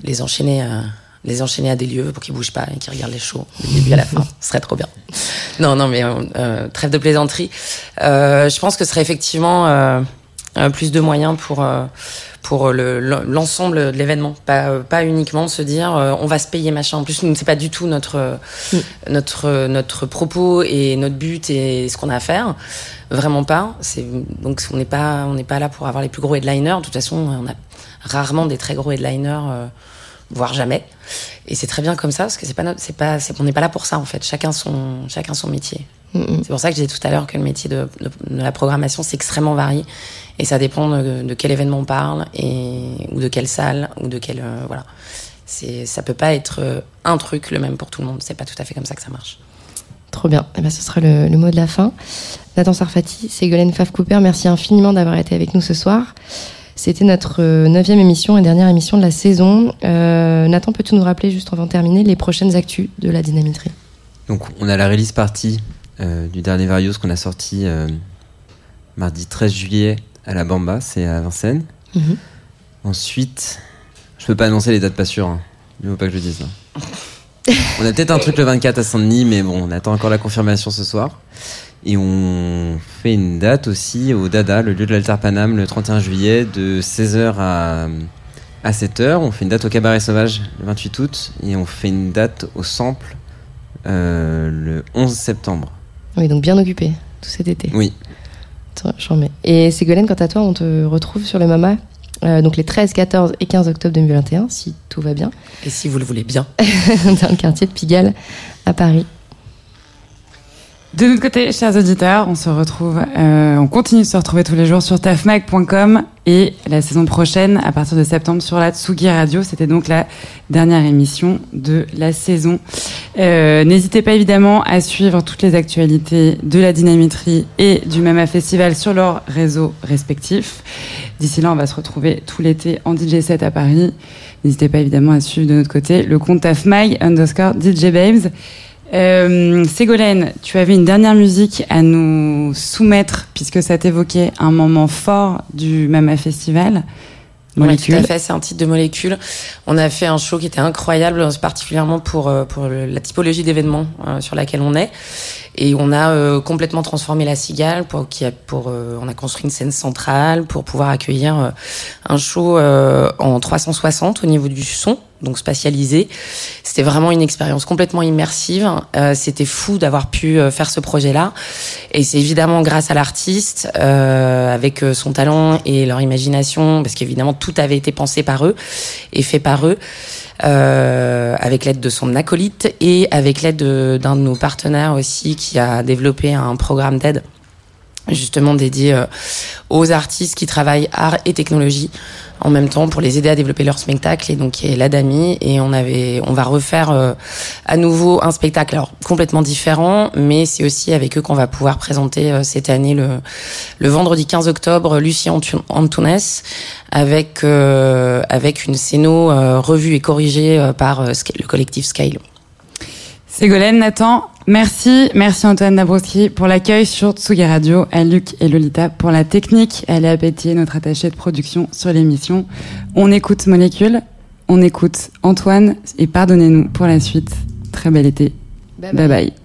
les enchaîner, à, les enchaîner à des lieux pour qu'ils bougent pas et qu'ils regardent les shows du début à la fin, <laughs> ce serait trop bien. Non, non, mais euh, euh, trêve de plaisanterie. Euh, je pense que ce serait effectivement euh, euh, plus de moyens pour. Euh, pour le- l'ensemble de l'événement, pas, euh, pas uniquement se dire euh, on va se payer machin. En plus, c'est pas du tout notre, euh, notre, euh, notre propos et notre but et ce qu'on a à faire. Vraiment pas. C'est donc on n'est pas on pas là pour avoir les plus gros headliners. De toute façon, on a rarement des très gros headliners, euh, voire jamais. Et c'est très bien comme ça parce que c'est pas c'est pas, c'est, on n'est pas là pour ça en fait. Chacun son, chacun son métier. Mm. C'est pour ça que j'ai dit tout à l'heure que le métier de, de, de la programmation c'est extrêmement varié et ça dépend de, de quel événement on parle et ou de quelle salle ou de quel euh, voilà. C'est, ça peut pas être euh, un truc le même pour tout le monde. C'est pas tout à fait comme ça que ça marche. Trop bien. Eh ben, ce sera le, le mot de la fin. Nathan Sarfati, Ségolène Faf Cooper, merci infiniment d'avoir été avec nous ce soir. C'était notre euh, neuvième émission et dernière émission de la saison. Euh, Nathan, peux-tu nous rappeler, juste avant de terminer, les prochaines actus de la dynamitrie Donc on a la release party euh, du dernier Varios qu'on a sorti euh, mardi 13 juillet à la Bamba, c'est à Vincennes. Mhm. Ensuite, je peux pas annoncer les dates pas sûres. Hein. Il faut pas que je le dise. hein. on a peut-être un truc le 24 à Saint-Denis, mais bon, on attend encore la confirmation ce soir. Et on fait une date aussi au Dada, le lieu de l'Altar Paname, le 31 juillet, de 16h à, à 7h. On fait une date au Cabaret Sauvage le 28 août. Et on fait une date au Sample euh, le 11 septembre. Oui, donc bien occupé tout cet été. Oui. Mets. Et Ségolène, quant à toi, on te retrouve sur le MAMA, euh, donc les 13, 14 et 15 octobre 2021, si tout va bien, Et si vous le voulez bien. <laughs> dans le quartier de Pigalle à Paris. De notre côté, chers auditeurs, on se retrouve, euh, on continue de se retrouver tous les jours sur tafmag.com et la saison prochaine, à partir de septembre, sur la Tsugi Radio. C'était donc la dernière émission de la saison. Euh, N'hésitez pas évidemment à suivre toutes les actualités de la Dynamitrie et du Mama Festival sur leurs réseaux respectifs. D'ici là, on va se retrouver tout l'été en DJ set à Paris. N'hésitez pas évidemment à suivre de notre côté le compte tafmag underscore DJ Babes. Euh, Ségolène, tu avais une dernière musique à nous soumettre puisque ça t'évoquait un moment fort du Mama Festival. Molécule. Ouais, tout à fait, c'est un titre de molécule. On a fait un show qui était incroyable, particulièrement pour, euh, pour la typologie d'événements euh, sur laquelle on est. Et on a euh, complètement transformé la cigale pour, qui a, pour euh, on a construit une scène centrale pour pouvoir accueillir euh, un show euh, en 360 au niveau du son, donc spatialisé. C'était vraiment une expérience complètement immersive. Euh, C'était fou d'avoir pu euh, faire ce projet-là. Et c'est évidemment grâce à l'artiste, euh, avec euh, son talent et leur imagination, parce qu'évidemment tout avait été pensé par eux et fait par eux, euh, avec l'aide de son acolyte et avec l'aide de- d'un de, nos partenaires aussi qui a développé un programme d'aide justement dédié euh, aux artistes qui travaillent art et technologie en même temps pour les aider à développer leur spectacle et donc l'Adami et on avait on va refaire euh, à nouveau un spectacle alors complètement différent mais c'est aussi avec eux qu'on va pouvoir présenter euh, cette année le vendredi 15 octobre Lucien Antunes avec avec une scéno revue et corrigée par le collectif Scale. Ségolène, Nathan, merci. Merci Antoine Dabrowski pour l'accueil sur Tsugi Radio, à Luc et Lolita pour la technique, à Léa Pétier, notre attachée de production sur l'émission. On écoute Molécule, on écoute Antoine et pardonnez-nous pour la suite. Très bel été. bye. bye. bye.